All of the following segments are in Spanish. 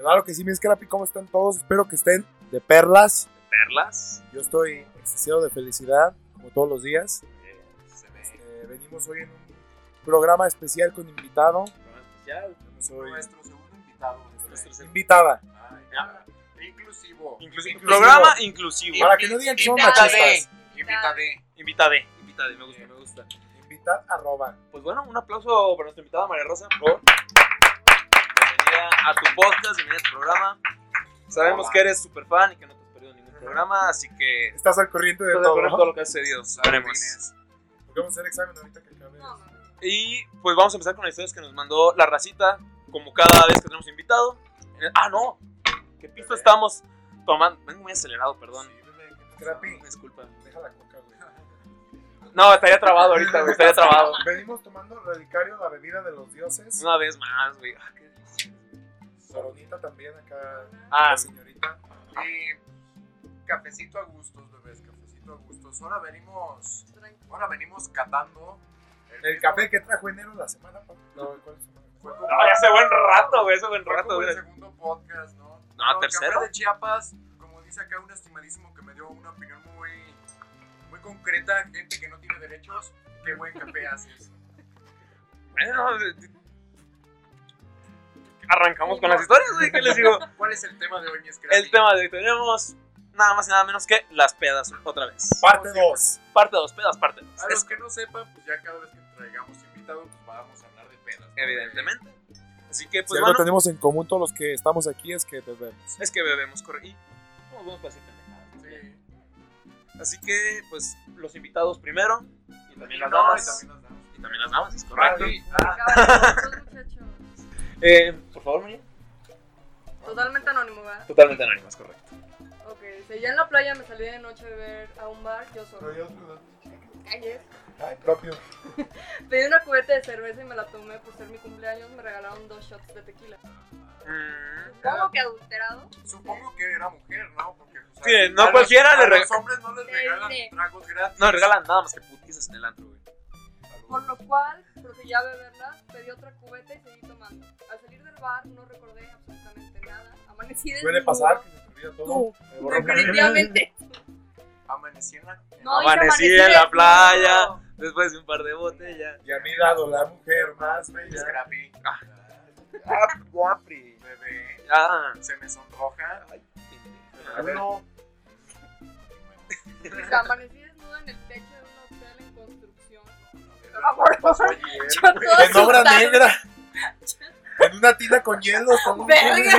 Claro que sí, mi Scrappy, ¿cómo están todos? Espero que estén de perlas. Perlas. Yo estoy excesivo de felicidad, como todos los días. Eh, se ve. Eh, venimos hoy en un programa especial con invitado. Programa especial. Soy Nuestro segundo invitado. Nuestro segundo- invitada. Ay, Ya. Inclusivo. Inclusivo. Inclusivo. Programa inclusivo. Para que no digan que son machistas. Invitade. Invitade. Invitade. Me gusta, me gusta. Invitad arroba. Pues bueno, un aplauso para nuestra invitada María Rosa, por favor. Bienvenida a tu podcast, bienvenida a tu programa. Sabemos Hola. que eres súper fan y que no te has perdido ningún programa, así que Estás al corriente de todo. todo lo que ha sucedido. Saludines. Porque Vamos a hacer examen ahorita que acabe. No, no. Y pues vamos a empezar con las historias que nos mandó la racita, como cada vez que tenemos invitado. El- Ah, no. ¿Qué pista estamos tomando? Vengo muy acelerado, perdón. Sí, bebé. Disculpa. Deja la coca, güey. No, estaría trabado ahorita, güey. Estaría trabado. Venimos tomando Relicario, la bebida de los dioses. Una vez más, güey. Ah, qué. Soronita también acá. Ah, La señorita. Y cafecito a gustos, bebés, cafecito a gustos. Ahora venimos, ahora venimos catando El mismo- café que trajo enero la semana. No, ¿cuál es semana? Fue como, no, ya hace buen rato, güey. Hace buen fue rato, como el güey. segundo podcast, ¿no? No, Pero el tercero. Café de Chiapas, como dice acá un estimadísimo que me dio una opinión muy, muy concreta, gente que no tiene derechos, qué buen café haces. Bueno, arrancamos con las historias, güey. ¿Qué les digo? ¿Cuál es el tema de hoy? El tema de hoy tenemos nada más y nada menos que las pedas otra vez. Parte 2. Parte 2, pedas, parte 2. A los que no sepan, pues ya cada vez que traigamos invitados, pues vamos a hablar de pedas. ¿no? Evidentemente. Así que, Si pues algo bueno, tenemos en común todos los que estamos aquí es que bebemos. es que bebemos corre y nos vamos para decir pendejadas. Sí. Así que, pues, los invitados primero y también las damas. y también las damas. Y también las damas, es correcto. Ah. Eh, por favor, María. Totalmente anónimo, ¿verdad? Totalmente anónimas, correcto. Ok, si ya en la playa me salí de noche a beber a un bar, yo solo. Ayer Ay, propio. pedí una cubeta de cerveza y me la tomé por ser mi cumpleaños. Me regalaron dos shots de tequila. Mm, Supongo que adulterado. Supongo que era mujer, ¿no? Porque, o Sí, no a los- cualquiera le a rega- los hombres no les regalan Sí. tragos gratis. no regalan nada más que putizas en el antro, güey. Por lo cual procedí a beberlas, pedí otra cubeta y seguí tomando. Al salir del bar no recordé absolutamente nada. Amanecí de Suele pasar que se te olvida todo. Definitivamente. Amanecí en la... No, Amanecí en la desnudo. playa. Después de un par de botellas. Y a mi lado la mujer más bella. Scrappy. Ah. Ah, guapri. Bebé. Ah. Se me sonroja. Ay, A ver, Uno, O sea, amanecí desnuda en el techo toda en obra negra. En una tina con hielo. Con un- Verga.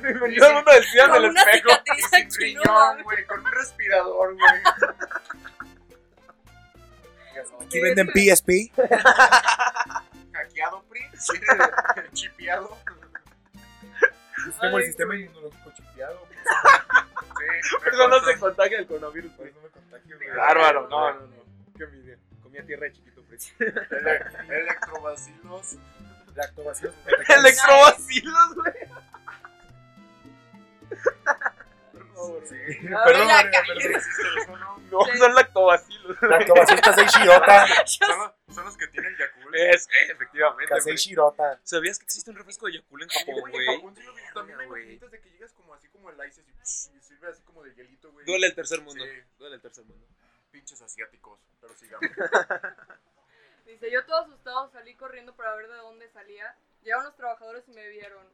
Bienvenido al mundo del cine Con del una espejo. Y cicatriz sin aquí, no riñón, güey. Con un respirador, güey. Aquí venden PSP. Hackeado, PRI. Chipeado. Tengo el sistema inmunológico chipeado. Sí. No se contagia el coronavirus, güey. no me contagio, güey. Bárbaro. No, no, no. Qué envidia. Comía tierra de chiquito. Ele- Electrobacilos. Lactobacilos. Electrobacilos, güey. Sí. Perdón, la María, cagué. perdón. ¿Existe eso, no? No, son lactobacilos. Lactobacilos Kasei Shirota. Son los, son los que tienen Yakult. Es, eh, efectivamente. Güey. Shirota. ¿Sabías que existe un refresco de Yakult en Japón, güey, en Japón. También hay maquinitas de que llegas como así como el ice y sirve así como de hielito, güey. Duele el tercer mundo. Sí. Duele el tercer mundo. Pinches asiáticos, pero sigamos. Dice, yo todo asustado salí corriendo para ver de dónde salía. Llegaron los trabajadores y me vieron.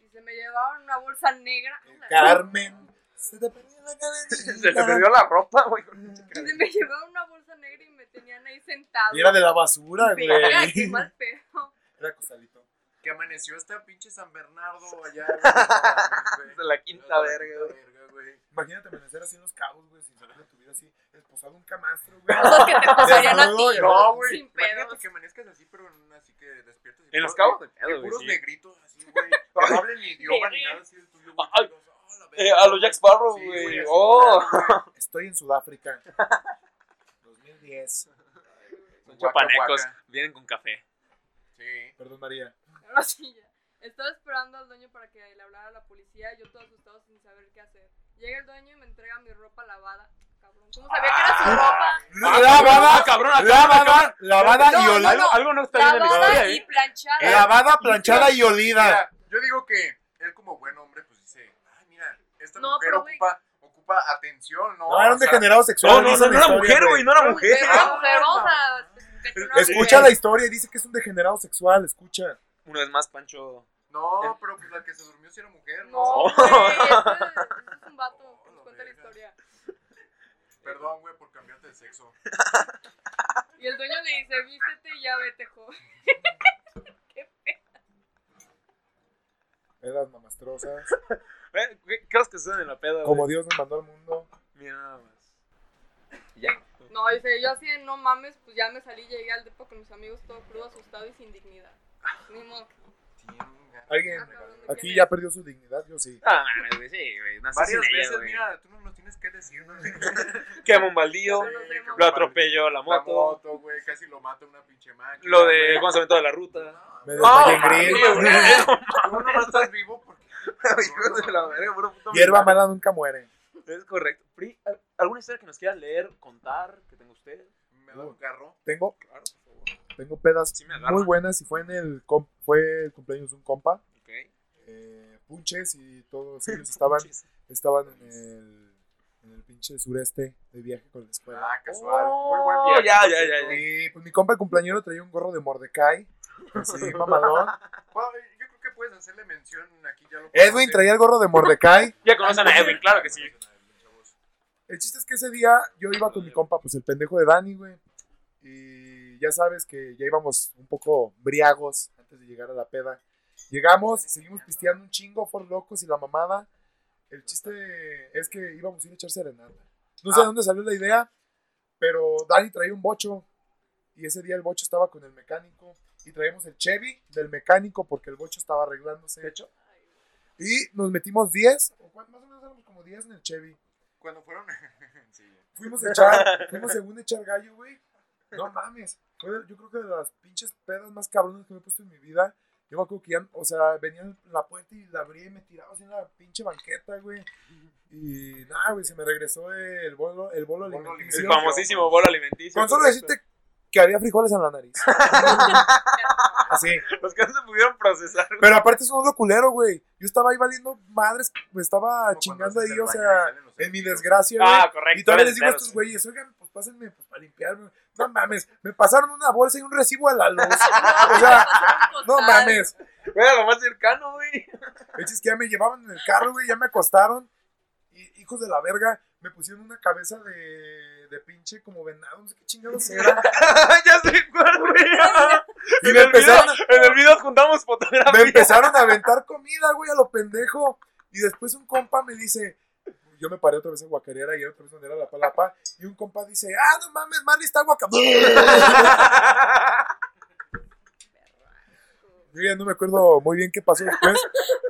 Dice, me llevaban una bolsa negra. Carmen. Se te perdió la cadenita. Se le perdió la ropa, güey. Dice, me llevaban una bolsa negra y me tenían ahí sentado. Y era de la basura, güey. Verga, qué mal pedo. Era costalito. Que amaneció hasta pinche San Bernardo allá. güey, no. De la quinta La verga, quinta verga, güey. Imagínate amanecer así en los cabos, güey, sin saber de tu vida así, esposado un camastro, güey. Cosas que te pasarían a ti. No, güey. Sin Imagínate pedos. que amanezcas así, pero en- así que despiertas. y En los cabos de pedo, puros sí. negritos así, güey. Que no hablen ni idioma ni nada así del tuyo, güey. Ay, que digas, "Ah, la Eh, verga". a los Jack Sparrow, Sí, güey. así, oh. Estoy en Sudáfrica. 2010. Son chapanecos. Vienen con café. Sí. Perdón, María. Ahora sí, ya. Estaba esperando al dueño para que le hablara a la policía. Yo todo asustado sin saber qué hacer. Llega el dueño y me entrega mi ropa lavada. Cabrón, ¿cómo sabía que era su ropa? Lavada, cabrón, lavada, lavada No, y olida. Algo, no está bien en la Lavada historia, y ¿eh? planchada. Lavada, planchada y olida. Yo digo que él como buen hombre, pues dice, ay, mira, esta No, mujer ocupa, ocupa atención, ¿no? No, era un degenerado sexual. No, no, no, era mujer, güey, no era mujer. Era Escucha la historia y dice que es un degenerado sexual, escucha. Una vez más, Pancho. No, pero pues la que se durmió sí era mujer, ¿no? No, Oh. güey, ese es un vato que nos cuenta la historia. Perdón, güey, por cambiarte de sexo. Y el dueño le dice, vístete y ya vete, joven. Pedas mamastrosas. Eh, ¿Qué qué cosas que suceden en la peda, Como? Dios nos mandó al mundo. Mira nada más. Ya. No, dice, yo así de no mames, pues ya me salí, llegué al depo con mis amigos todo crudo, asustado y sin dignidad. Ni modo. Tinga. Alguien Ah, cabrón, ¿de aquí ya perdió su dignidad, yo sí. Ah, mames, güey, sí, güey. Nací Varias sin ella, veces, güey. mira, tú no nos tienes que decir, ¿no? Quema un baldío. Lo atropelló la La moto. moto, güey, casi lo mata una pinche máquina. Lo de güey. aventó de la ruta. Me desmayé en gris. güey. Tú no estás vivo porque... Hijos de la verga, puro puto Hierba mala nunca muere. Es correcto. Pri, ¿al- ¿Alguna historia que nos quiera leer, contar, que tenga usted? Me da un carro. Tengo, Claro. Tengo pedas Sí muy buenas y fue en el fue el cumpleaños de un compa. Eh, punches y todos ellos estaban, estaban en el, en el pinche sureste de viaje con la escuela. Ah, casual. Oh, Muy buen viaje. ya, por ya, ya, cierto. ya. Y pues mi compa el cumpleañero traía un gorro de Mordecai. Así, mamalón. Bueno, yo creo que puedes hacerle mención aquí ya lo Edwin conocen. traía el gorro de Mordecai. Ya conocen a Edwin, claro que sí. El chiste es que ese día yo iba con mi compa, pues el pendejo de Dani, güey. Y ya sabes que ya íbamos un poco briagos antes de llegar a la peda. Llegamos, seguimos pisteando un chingo, for locos y la mamada. El chiste es que íbamos a ir a echar serenata. No sé de Ah. dónde salió la idea, pero Dani traía un bocho. Y ese día el bocho estaba con el mecánico. Y traíamos el Chevy del mecánico porque el bocho estaba arreglándose. hecho. Y nos metimos 10, o cuán- más o menos éramos como 10 en el Chevy. Cuando fueron... sí. Fuimos a echar, fuimos según a echar gallo, güey. No mames. Fue, yo creo que de las pinches pedas más cabronas que me he puesto en mi vida. Yo me acuerdo que ya, o sea, venía en la puerta y la abrí y me tiraba así en la pinche banqueta, güey. Y nada, güey, se me regresó el bolo, el bolo El alimenticio. alimenticio. famosísimo bolo alimenticio. Con solo decirte que había frijoles en la nariz. Así. Los que no se pudieron procesar. güey. Pero aparte es un lo culero, güey. Yo estaba ahí valiendo madres, me estaba Como chingando ahí, el o sea, en mi desgracia, güey. Ah, correcto. Y todavía les digo a estos güeyes, oigan, pues pásenme pues, para limpiarme. No mames, me pasaron una bolsa y un recibo a la luz. O sea, no mames. Era lo más cercano, güey. Es que ya me llevaban en el carro, güey, ya me acostaron. Y hijos de la verga, me pusieron una cabeza de, de pinche como venado, no sé qué chingados era. ya sé cuál, güey. Y En me el, video, empezaron, en el video juntamos fotografías. me empezaron a aventar comida, güey, a lo pendejo. Y después un compa me dice, yo me paré otra vez en Guacarera y otra vez donde era la palapa. Y un compa dice, ah, no mames, Marley está guacamole. Yo ya no me acuerdo muy bien qué pasó después.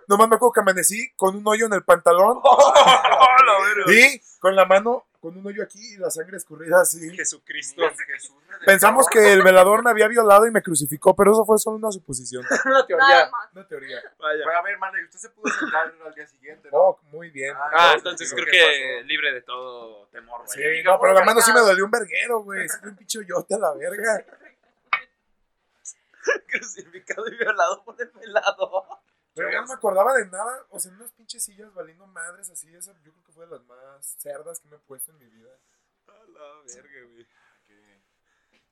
Nomás me acuerdo que amanecí con un hoyo en el pantalón y con la mano, con un hoyo aquí y la sangre escurrida así. Jesucristo. Jesús Pensamos que el velador me había violado y me crucificó, pero eso fue solo una suposición, Una Nada teoría. más. una teoría. Vaya. Pero a ver, Marley, usted se pudo sentar al día siguiente, ¿no? Oh, muy bien. Ah, Ah, entonces creo ¿qué que libre de todo temor, güey. Sí, no, pero la mano sí me dolió un verguero, güey. Fue un pinche hoyote a la verga. Crucificado y violado por el velado. Pero ya no me acordaba de nada. O sea, unas pinches sillas valiendo madres así. Esa yo creo que fue de las más cerdas que me he puesto en mi vida. A la verga, güey.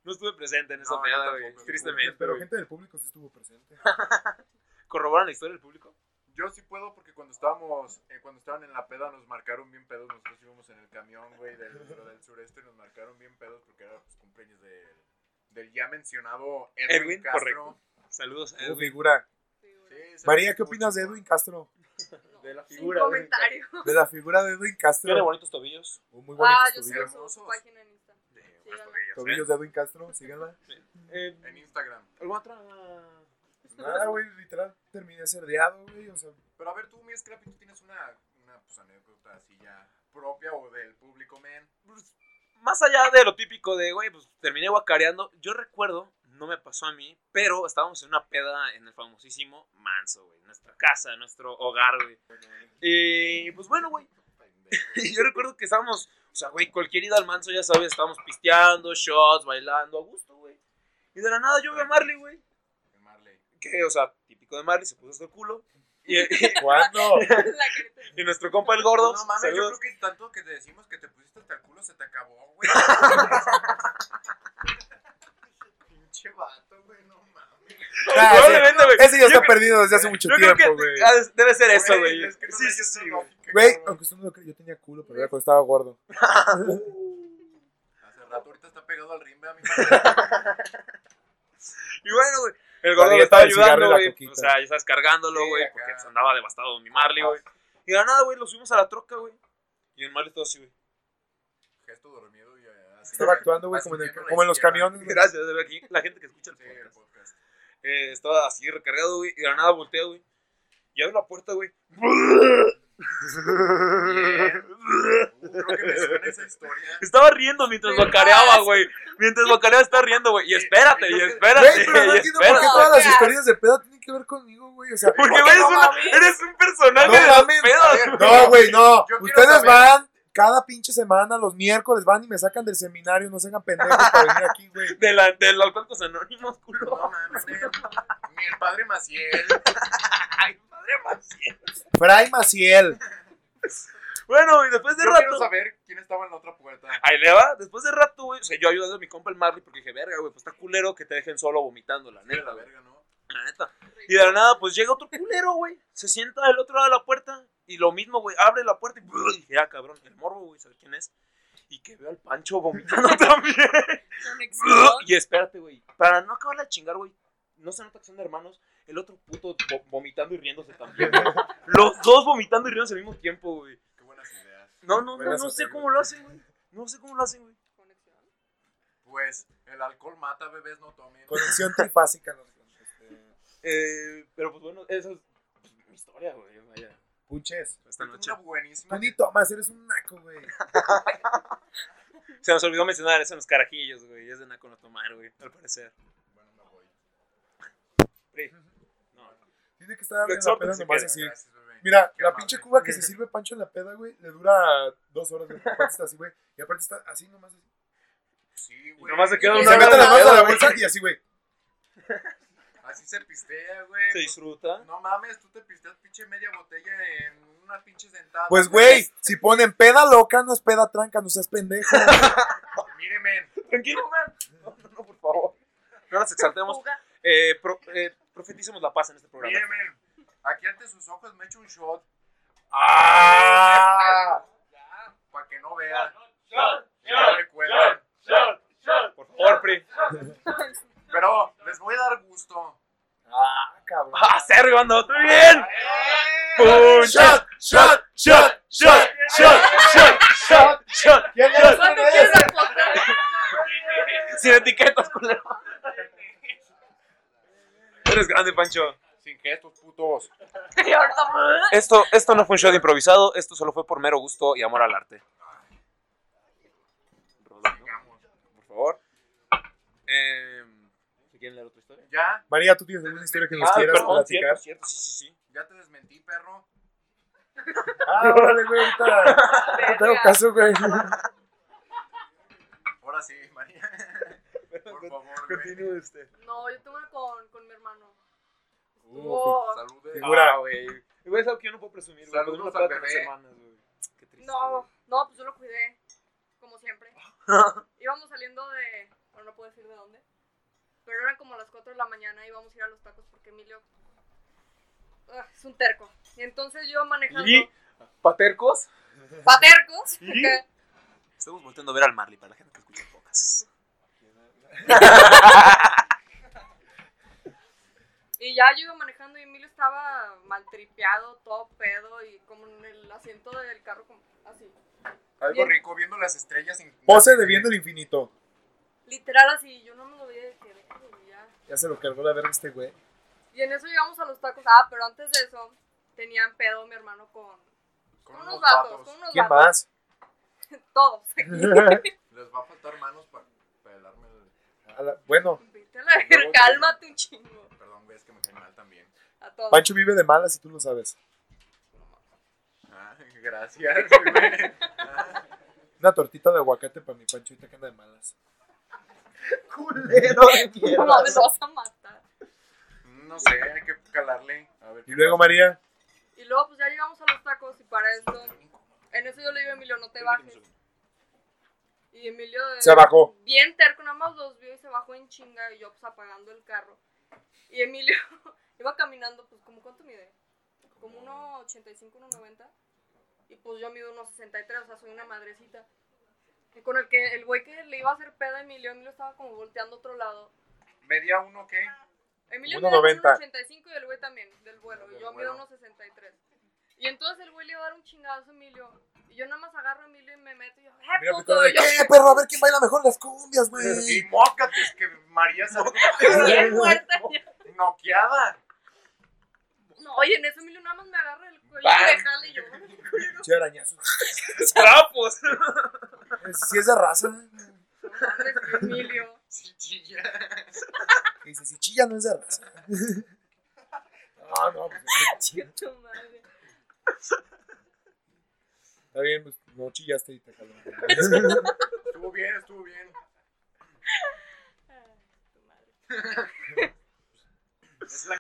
No estuve presente en esa No, yo güey. yo Tristemente. Pero gente del público sí estuvo presente. ¿Corroboran la historia del público? Yo sí puedo porque cuando estábamos, eh, cuando estaban en la peda nos marcaron bien pedos. Nosotros íbamos en el camión, güey, del, sureste y nos marcaron bien pedos porque era pues, cumpleaños del, del ya mencionado Edwin, Edwin, Castro. correcto. Saludos Edwin. figura. Sí, güey. Sí, ese María, ¿qué opinas de. Edwin Castro? De la figura, comentario. De la figura de Edwin Castro. Tiene bonitos tobillos. Muy Ah, yo tobillos. sigo su página en Insta. De Sí, buenos dale. tobillos, ¿eh? de Edwin Castro, síganla. Eh, En Instagram. ¿Alguna otra? Nada, güey, literal, terminé cerdeado, güey. O sea, Pero a ver, tú, mi Scrappy, tú tienes una, una pues, anécdota así ya propia o del público, men. Pues, más allá de lo típico de, güey, pues terminé guacareando. Yo recuerdo, no me pasó a mí, pero estábamos en una peda en el famosísimo Manso, güey. Nuestra casa, nuestro hogar, güey. Y pues bueno, güey. Y yo recuerdo que estábamos, o sea, güey, cualquier ida al Manso, ya sabes, estábamos pisteando, shots, bailando, a gusto, güey. Y de la nada yo veo a Marley, güey. Marley. Que, o sea, típico de Marley, se puso hasta el culo. Y, y- ¿Cuándo? Y nuestro compa el gordo. No mames, yo creo que tanto que te decimos que te pusiste hasta el culo se te acabó, güey. Pinche vato, güey, no mames. Ah, sí. Probablemente, güey. Ese ya está creo- perdido desde hace mucho Yo creo tiempo, que güey. ah, debe ser eso, güey. es que no Sí, sí, sí, güey. Güey, aunque usted no lo cree, yo tenía culo, pero era cuando estaba gordo. Hace rato ahorita está pegado al rimbe a mi Y bueno, güey. El gordo dieta estaba ayudando, güey. O sea, ya estás cargándolo, Sí, güey. acá. porque se andaba devastado mi Marley, güey. Y de nada, güey, lo subimos a la troca, güey. Y el Marley todo así, güey. Gesto dormido. Estaba actuando, güey, como, como en los camiones. güey. Gracias, de ver aquí. La gente que escucha el podcast. podcast. Eh, estaba así recargado, güey. Y de la nada voltea, güey. Y abre la puerta, güey. Bien. Uh, creo que me suena esa historia. Estaba riendo mientras guacareaba, más. güey. Mientras guacareaba, está riendo, güey. Y espérate, y Güey, espérate, pero no y entiendo por qué todas las historias de pedo tienen que ver conmigo, güey. O sea, Porque, ¿Por güey, no eres un personaje No de pedos. no, güey, no. Ustedes saber- van cada pinche semana, los miércoles van y me sacan del seminario. No se hagan pendejos para venir aquí, güey. De la, del Alcohólicos Anónimos, culo. No mames, ni el- padre Maciel. Ay, madre Maciel. Fray Maciel. Bueno, y después de Yo quiero rato. saber quién estaba en la otra puerta. Ahí le va, después de rato, güey. O sea, yo ayudando a mi compa el Marley porque dije, verga, güey, pues está culero que te dejen solo vomitando, la De neta, la verga, ¿no? La neta. Y de la nada, pues llega otro culero, güey. Se sienta del otro lado de la puerta. Y lo mismo, güey. Abre la puerta y. y dije, ah, cabrón, el morbo, güey, ¿sabes quién es? Y que veo al Pancho vomitando también. Y espérate, güey. Para no acabar de chingar, güey. No se nota que son hermanos. El otro puto vo- vomitando y riéndose también, güey. Los dos vomitando y riéndose al mismo tiempo, güey. Qué buenas ideas. No, no, no, Buenas no sé cómo lo hacen, güey. No sé cómo lo hacen, güey. Conexión. Pues el alcohol mata, bebés, no tomen. Conexión trifásica. ¿no? Este, Eh, pero pues bueno, esa es pues, mi historia, güey. Vaya, Puches. esta noche. una buenísima. Tú ni tomas, eres un naco, güey. Se nos olvidó mencionar eso en los carajillos, güey. Es de naco no tomar, güey, al parecer. Bueno, me voy. Pri. No. Tiene que estar en la peda si nomás así. Gracias. Mira, Qué la amable. pinche cuba que se sirve Pancho en la peda, güey, le dura dos horas, güey. Aparte está así, güey. Y aparte está así nomás así. Sí, güey. nomás se queda Y una se mete manos pedo, a la bolsa y así, güey. Así se pistea, güey. Se disfruta. No mames, tú te pisteas pinche media botella en una pinche sentada. Pues, güey, si ponen peda loca, no es peda tranca, no seas pendejo. Mire, men. Tranquilo. No, no, no, por favor. No nos exaltemos. Eh, pro- eh, profeticemos la paz en este programa. Mire, men. Aquí ante sus ojos me echo un shot. ¡Ah! Para que no vean. Y no recuerden. Por favor, Pri. Pero les voy a dar gusto. ¡Ah, cabrón! ¡Ah, Sergio, anda otro bien! ¡Pum! ¡Shot! ¡Shot! ¡Shot! ¡Shot! ¡Shot! ¡Shot! ¡Shot! ¡Shot! Sin etiquetas, culero. Eres grande, Pancho. Sin gestos, putos. Y ahorita, Esto, esto no fue un show de improvisado, esto solo fue por mero gusto y amor al arte. Por favor. Eh, ¿se ¿Quieren leer otra historia? Ya, María, ¿tú tienes alguna historia que nos Ah, quieras perdón, platicar? cierto, cierto, sí, sí, sí. ya te desmentí, perro. Ah, órale, güey, ahorita no tengo caso, güey. Ahora sí, María. Por favor, güey. Continúe usted. No, yo tengo una con, con mi hermano. Uh, Estuvo- Salude. Figura. Ah, güey. Güey, es algo que yo no puedo presumir, güey. Saludos al bebé. hermanas, güey. Qué triste. No, no, pues yo lo cuidé. Como siempre. Íbamos saliendo de. Bueno, no puedo decir de dónde. Pero eran como las 4 de la mañana y íbamos a ir a los tacos porque Emilio. ah, es un terco. Y entonces yo manejando. ¿Y? ¿Patercos? Patercos. ¿Y? porque- Estamos volteando a ver al Marley para la gente que escucha pocas. Y ya yo iba manejando y Emilio estaba maltripeado, todo pedo y como en el asiento del carro, como así. Algo Bien. rico viendo las estrellas. Pose de viendo el infinito. Literal así, yo no me lo veía de que verga, güey, ya. Se lo cargó la verga este güey. Y en eso llegamos a los tacos. Ah, pero antes de eso, tenían pedo mi hermano con, Con con unos vatos, vatos. con unos ¿Quién vatos. más? Todos. Les va a faltar manos para pelarme el. La- Bueno, Vete a la verga, cálmate un chingo. Perdón, güey, es que me cae mal también. A todos. Pancho vive de malas y tú lo sabes. Ah, gracias, güey. Ah, Una tortita de aguacate para mi Pancho ahorita que anda de malas. Culero de No lo vas a matar. No sé, hay que calarle. A ver Y luego, pasa. María, luego pues ya llegamos a los tacos y para esto, en eso yo le digo a Emilio, no te bajes. Y Emilio de- Se bajó. bien terco, nada más los vio y se bajó en chinga y yo pues apagando el carro. Y Emilio iba caminando, pues como cuánto mide? Como 1.85, 1.90. Y pues yo mido 1.63, o sea, soy una madrecita. Y con el que el güey que le iba a hacer pedo a Emilio, Emilio estaba como volteando a otro lado. ¿Media uno qué? Emilio 1.90. mide 1.85 y el güey también, del vuelo. Y Del yo mido vuelo. 1.63. Y entonces el güey le iba a dar un chingadazo a Emilio. Y yo nada más agarro a Emilio y me meto y yo, ¡eh, Mira, puto! Y yo, ¿Qué, perro? A ver quién baila mejor las cumbias, Y güey. mócate, es que María salió bien muerta. noqueada. No, oye, en eso Emilio nada más me agarra el cuello y me jala y yo, Che, arañazo. ¡Trapos! Si es de raza. no Emilio. Sí, chilla. Dice, si chilla no es de raza. No, no, pues es Qué tu madre. Está bien, pues no chillaste y te jaló. Estuvo bien, estuvo bien. Tu madre. Es la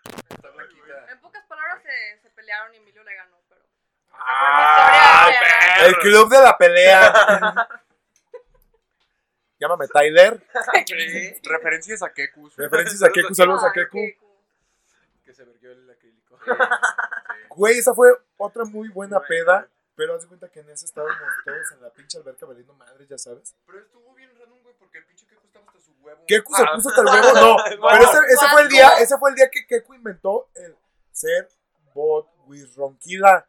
blanquita. En pocas palabras se, se pelearon y Emilio le ganó. ¡Ah! El club de la pelea. Llámame Tyler. Sí. Referencias a Kekus. Referencias a Keku. Saludos a Ay, Keku. Que se vergió el acrílico. Güey, esa fue otra muy buena Bueno. peda. Pero haz de cuenta que en esa estábamos todos en la pinche alberca valiendo madres, ya sabes. Pero estuvo bien random, güey, porque el pinche Keku estaba hasta su huevo. Keku se Ah. puso hasta el huevo, no. Pero ese, ese fue el día, ese fue el día que Keku inventó el ser bot with ronquila.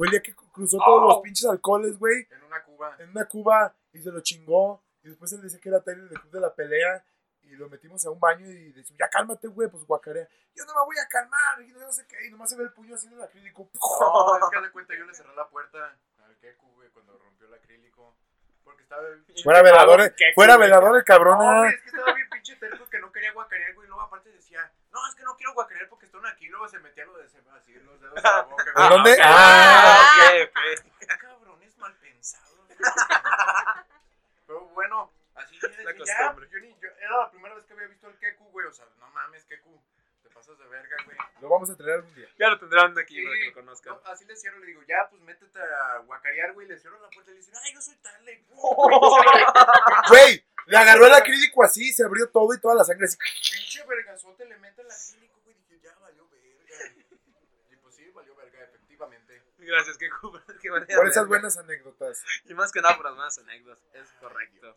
Fue el día que cruzó todos Oh. los pinches alcoholes, güey, En una cuba. en una cuba y se lo chingó. Y después él decía que era Tyler del club de la pelea. Y lo metimos a un baño y decimos, ya cálmate, güey, pues guacarea. Yo no me voy a calmar, y no sé qué. Y nomás se ve el puño así en el acrílico. No, es que de cuenta, yo le cerré la puerta al Keku, güey, cuando rompió el acrílico. Porque estaba. Fuera velador, fuera velador el cabrón. No, güey, es que estaba bien pinche terco que no quería guacarear, güey. Y luego aparte decía, no, es que no quiero guacarear porque están aquí. Luego se metía lo de se me así los dedos en la boca. ¿De güey. dónde? ok. Ah. ok, ok. Qué cabrones mal pensados. Pero bueno, así La costumbre. yo ni, yo, era la primera vez que había visto al Keku, güey. O sea, no mames, Keku, te pasas de verga, güey. Lo vamos a traer algún día. Ya lo tendrán aquí Sí, para que lo conozcan. no, así le cierro, le digo, ya, pues métete a guacarear, güey. Le cierro la puerta y le dice, ay, yo soy tal. Y Güey, le agarró el acrílico así, se abrió todo y toda la sangre así. pinche vergazote le mete el acrílico, güey. Dije, ya valió verga. Y pues sí, valió verga, efectivamente. Gracias, que qué manera Por esas buenas anécdotas. Y más que nada por las buenas anécdotas. Es correcto.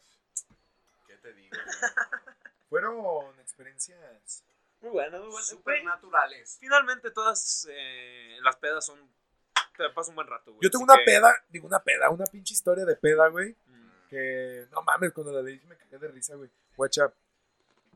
¿Qué te digo, güey? Fueron experiencias. Muy bueno, muy bueno. Súper Güey, naturales. Finalmente todas eh, las pedas son... Te pasas un buen rato, güey. Yo tengo así una que- peda, digo una peda, una pinche historia de peda, güey. Mm. Que no mames, cuando la leí me cagué de risa, güey. Guacha.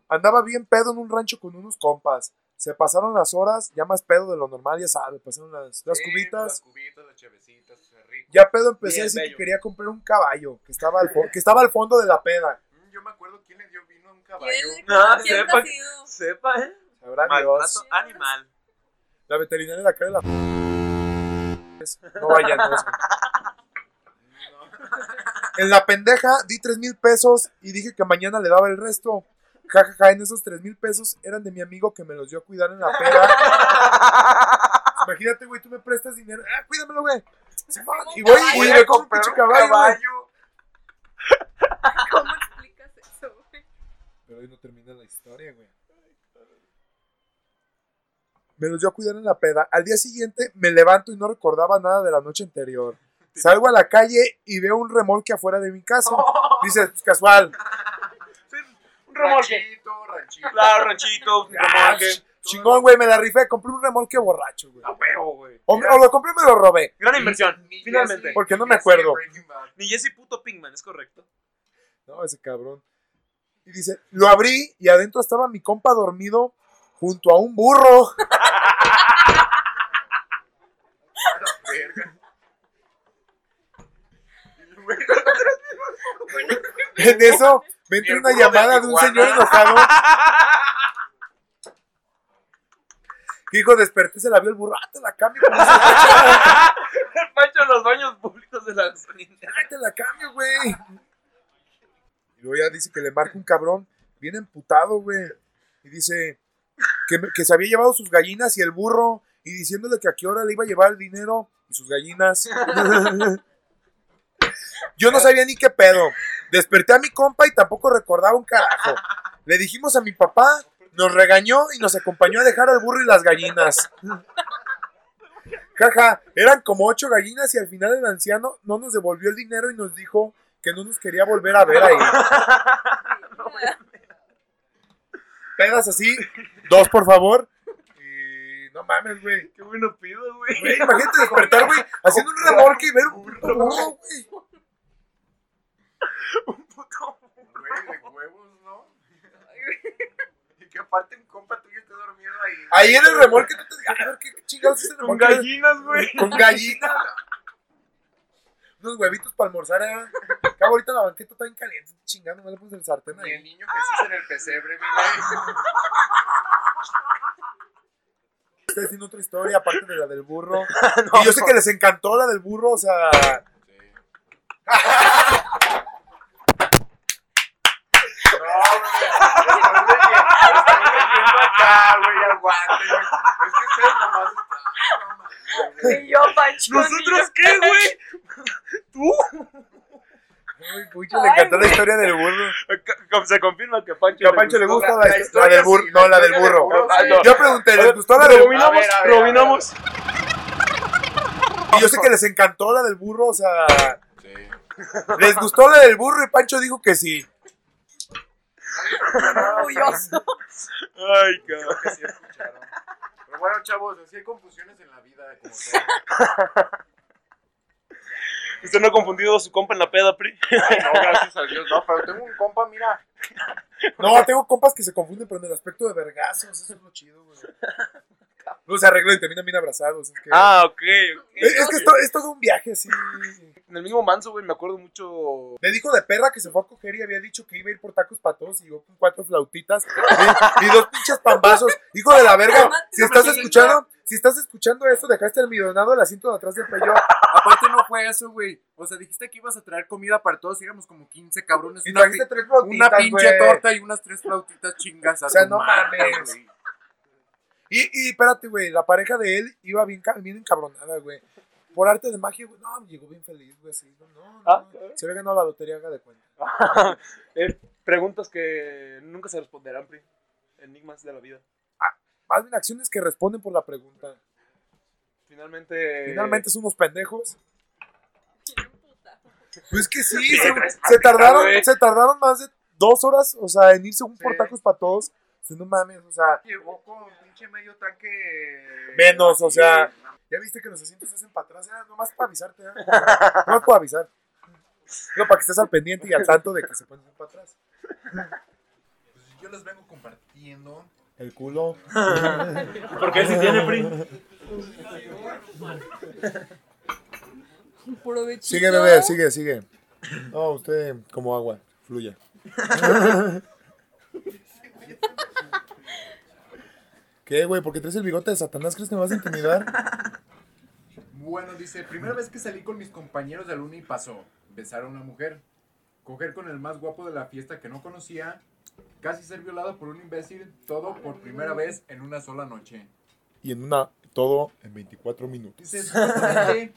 Andaba bien pedo en un rancho con unos compas. Se pasaron las horas, ya más pedo de lo normal, ya sabes. Pasaron las, las Sí, pues, cubitas. Las cubitas, las chevecitas, rico. Ya pedo empecé a decir que quería comprar un caballo que estaba al, que estaba al fondo de la peda. Mm, Yo me acuerdo quién le dio vino a un caballo. ¿Quién, No, quién sepa ha que- sido? Sepa, ¿eh? Sabrá Dios. animal. La veterinaria de la cara de la. No vayan, no. En la pendeja di tres mil pesos y dije que mañana le daba el resto. Ja, ja, ja, en esos tres mil pesos eran de mi amigo que me los dio a cuidar en la peda. Imagínate, güey, tú me prestas dinero. Ah, cuídamelo, güey. Y voy y Voy le a compro un pinche caballo, güey. caballo. ¿Cómo explicas eso, güey? Pero ahí no termina la historia, güey. Me los dio a cuidar en la peda. Al día siguiente me levanto y no recordaba nada de la noche anterior. Salgo a la calle y veo un remolque afuera de mi casa. Dices, pues casual. Sí, un remolque. Ranchito, ranchito. Claro, ranchito, un remolque. chingón, güey, me la rifé. Compré un remolque borracho, güey. A huevo, güey. O, lo compré y me lo robé. Gran inversión, Ni finalmente. Jesse- Porque no me Jesse acuerdo. Breaking Bad. Ni Jesse puto Pinkman, ¿es correcto? No, ese cabrón. Y dice, lo abrí y adentro estaba mi compa dormido junto a un burro. Verga. En eso me entra una de llamada de un señor enojado. Dijo, desperté, se la vio el burro. Ah, te la cambio. con ese El Pancho en los baños públicos de la gasolinera. Ay, te la cambio, güey. Y luego ya dice que le marca un cabrón, bien emputado, güey. Y dice que, que se había llevado sus gallinas y el burro y diciéndole que a qué hora le iba a llevar el dinero y sus gallinas. Yo no sabía ni qué pedo. Desperté a mi compa y tampoco recordaba un carajo. Le dijimos a mi papá, nos regañó y nos acompañó a dejar al burro y las gallinas. Jaja, eran como ocho gallinas y al final el anciano no nos devolvió el dinero y nos dijo que no nos quería volver a ver ahí. Pedas así, dos por favor. Y no mames, güey. Qué bueno pido, güey. Imagínate despertar, güey, haciendo un remolque y ver un burro, güey. Un puto. Güey, de huevos, ¿no? Y que aparte un compa tuyo esté dormido ahí. Ahí en el remolque tú te digas, a ver qué chingados es el Con remolque. gallinas, güey. Con gallina. Unos huevitos para almorzar, eh. Acá ahorita la banqueta está bien caliente, chingando, me le pones el sartén Y el ahí. niño Jesús en el pesebre, mira. Estoy haciendo otra historia aparte de la del burro. y yo sé que les encantó la del burro, o sea. Sí. No, güey. Estoy leyendo, estoy leyendo acá, güey, aguante, güey. Es que ustedes nomás están. Y yo, Pancho. ¿Nosotros qué, güey? ¿Tú? Ay, Pucho, le encantó la historia del burro. Se confirma que a Pancho, Que a Pancho le gusta La- la, la la historia del burro. sí, No, la del burro. sí. Yo pregunté, ¿les gustó la del burro? Rebobinamos. Y yo sé que les encantó la del burro, o sea. Sí. Les gustó la del burro y Pancho dijo que sí. Orgulloso. Ay, Creo cabrón. que sí escucharon. Pero bueno, chavos, así hay confusiones en la vida, como todo. ¿Usted no ha confundido a su compa en la peda, Pri? Ay, no, gracias a Dios. No, pero tengo un compa, mira. No, tengo compas que se confunden, pero en el aspecto de vergazos, eso es lo chido, güey. No se arreglan y terminan bien abrazados. Es, que, Ah, ok, ok. es, es que es, to- es todo un viaje, así. En el mismo manso, güey, me acuerdo mucho. Le dijo de perra que se fue a coger y había dicho que iba a ir por tacos para todos y llegó con cuatro flautitas y, y dos pinches pambazos. Hijo de la verga, si estás escuchando, si estás escuchando eso, dejaste el millonado del asiento de atrás del pello Aparte no fue eso, güey. O sea, dijiste que ibas a traer comida para todos y éramos como 15 cabrones. y Una, trajiste tres flautitas, una pinche torta y unas tres flautitas chingas. a O sea, tu no madre, mames. Y, y espérate, güey, la pareja de él iba bien, bien encabronada, güey. Por arte de magia, güey, no, llegó bien feliz, güey, así. No, no, Ah, se había ganado la lotería, haga de cuenta. Eh, preguntas que nunca se responderán, Pri. Enigmas de la vida. Más bien acciones que responden por la pregunta. Finalmente. Finalmente son unos pendejos. Pues que sí, Sí, se, se tardaron, se tardaron más de dos horas, o sea, en irse un Sí. por tacos para todos. No mames, o sea, Llegó con un pinche medio tanque. Menos, o sea. Ya viste que los asientos se hacen para atrás, ya, nomás para avisarte, ¿eh? Nomás para avisar. No, para que estés al pendiente y al tanto de que se pueden hacer para atrás. Pues yo les vengo compartiendo. El culo. Porque él sí tiene, Pri. Provechito. Sigue, bebé, sigue, sigue. No, usted como agua, fluya. ¿Qué, güey? ¿Por qué traes el bigote de Satanás? ¿Crees que me vas a intimidar? Bueno, dice, primera vez que salí con mis compañeros de la uni pasó. Besar a una mujer. Coger con el más guapo de la fiesta que no conocía. Casi ser violado por un imbécil. Todo por primera vez en una sola noche. Y en una, todo en 24 minutos. Dice,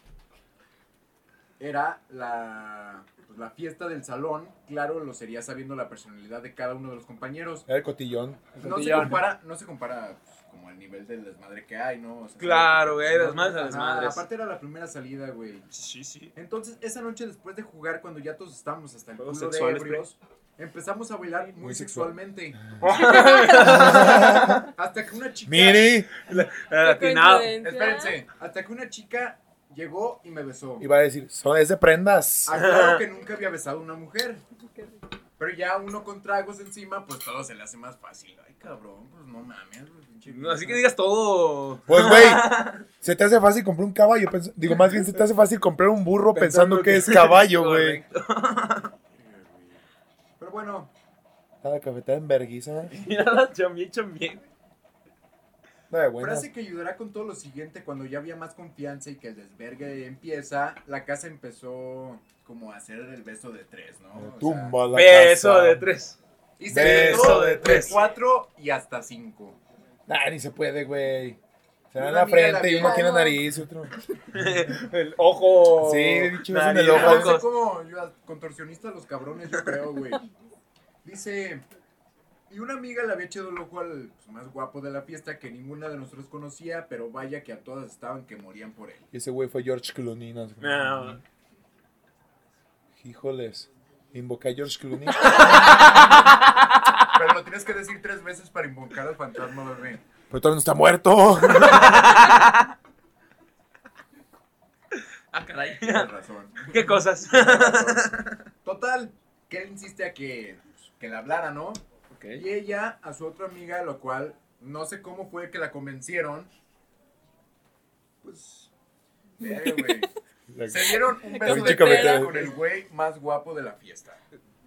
era la, pues, la fiesta del salón. Claro, lo sería sabiendo la personalidad de cada uno de los compañeros. Era el cotillón. No se compara, no se compara pues, como al nivel del desmadre que hay, ¿no? O sea, Claro, güey, desmadres a ajá, desmadres. Aparte era la primera salida, güey. Sí, sí. Entonces, esa noche después de jugar, cuando ya todos estábamos hasta el Juegos culo de ebrios, empezamos a bailar muy, Muy sexual. sexualmente. hasta que una chica... Mire, Atinado. Espérense, hasta que una chica llegó y me besó. iba a decir, son es de prendas. Aclaro que nunca había besado a una mujer. Pero ya uno con tragos encima, pues todo se le hace más fácil. Ay, cabrón, pues no mames. pinche No, así que digas todo. Pues, güey, se te hace fácil comprar un caballo. pens- Digo, más bien se te hace fácil comprar un burro pensando, que, es caballo, güey. Pero bueno, Cada cafetada en verguiza. Mira la chambié, chambié. Buenas. frase que ayudará con todo lo siguiente, cuando ya había más confianza y que el desvergue empieza, la casa empezó como a hacer el beso de tres, ¿no? O sea, Tumba la Beso casa. de tres. y se Beso de de tres. cuatro y hasta cinco. Nah, ni se puede, güey. Se da en la frente y uno aquí en la como- nariz y otro. El ojo. Sí, dicho en el ojo. Cómo yo- contorsionistas los cabrones, yo creo, güey. Dice, y una amiga le había echado el ojo al pues, más guapo de la fiesta que ninguna de nosotros conocía, pero vaya que a todas estaban que morían por él. Y ese güey fue George Clooney. No. No. Híjoles. Invoca a George Clooney. Pero lo tienes que decir tres veces para invocar al fantasma, bebé. Pero todavía no está muerto. Ah, caray. Tienes razón. ¿Qué cosas? Razón. Total, que él insiste a que, pues, que le hablara, ¿no? Y ella a su otra amiga, lo cual no sé cómo fue que la convencieron. Pues. güey. Se dieron un beso de tela con el güey más guapo de la fiesta.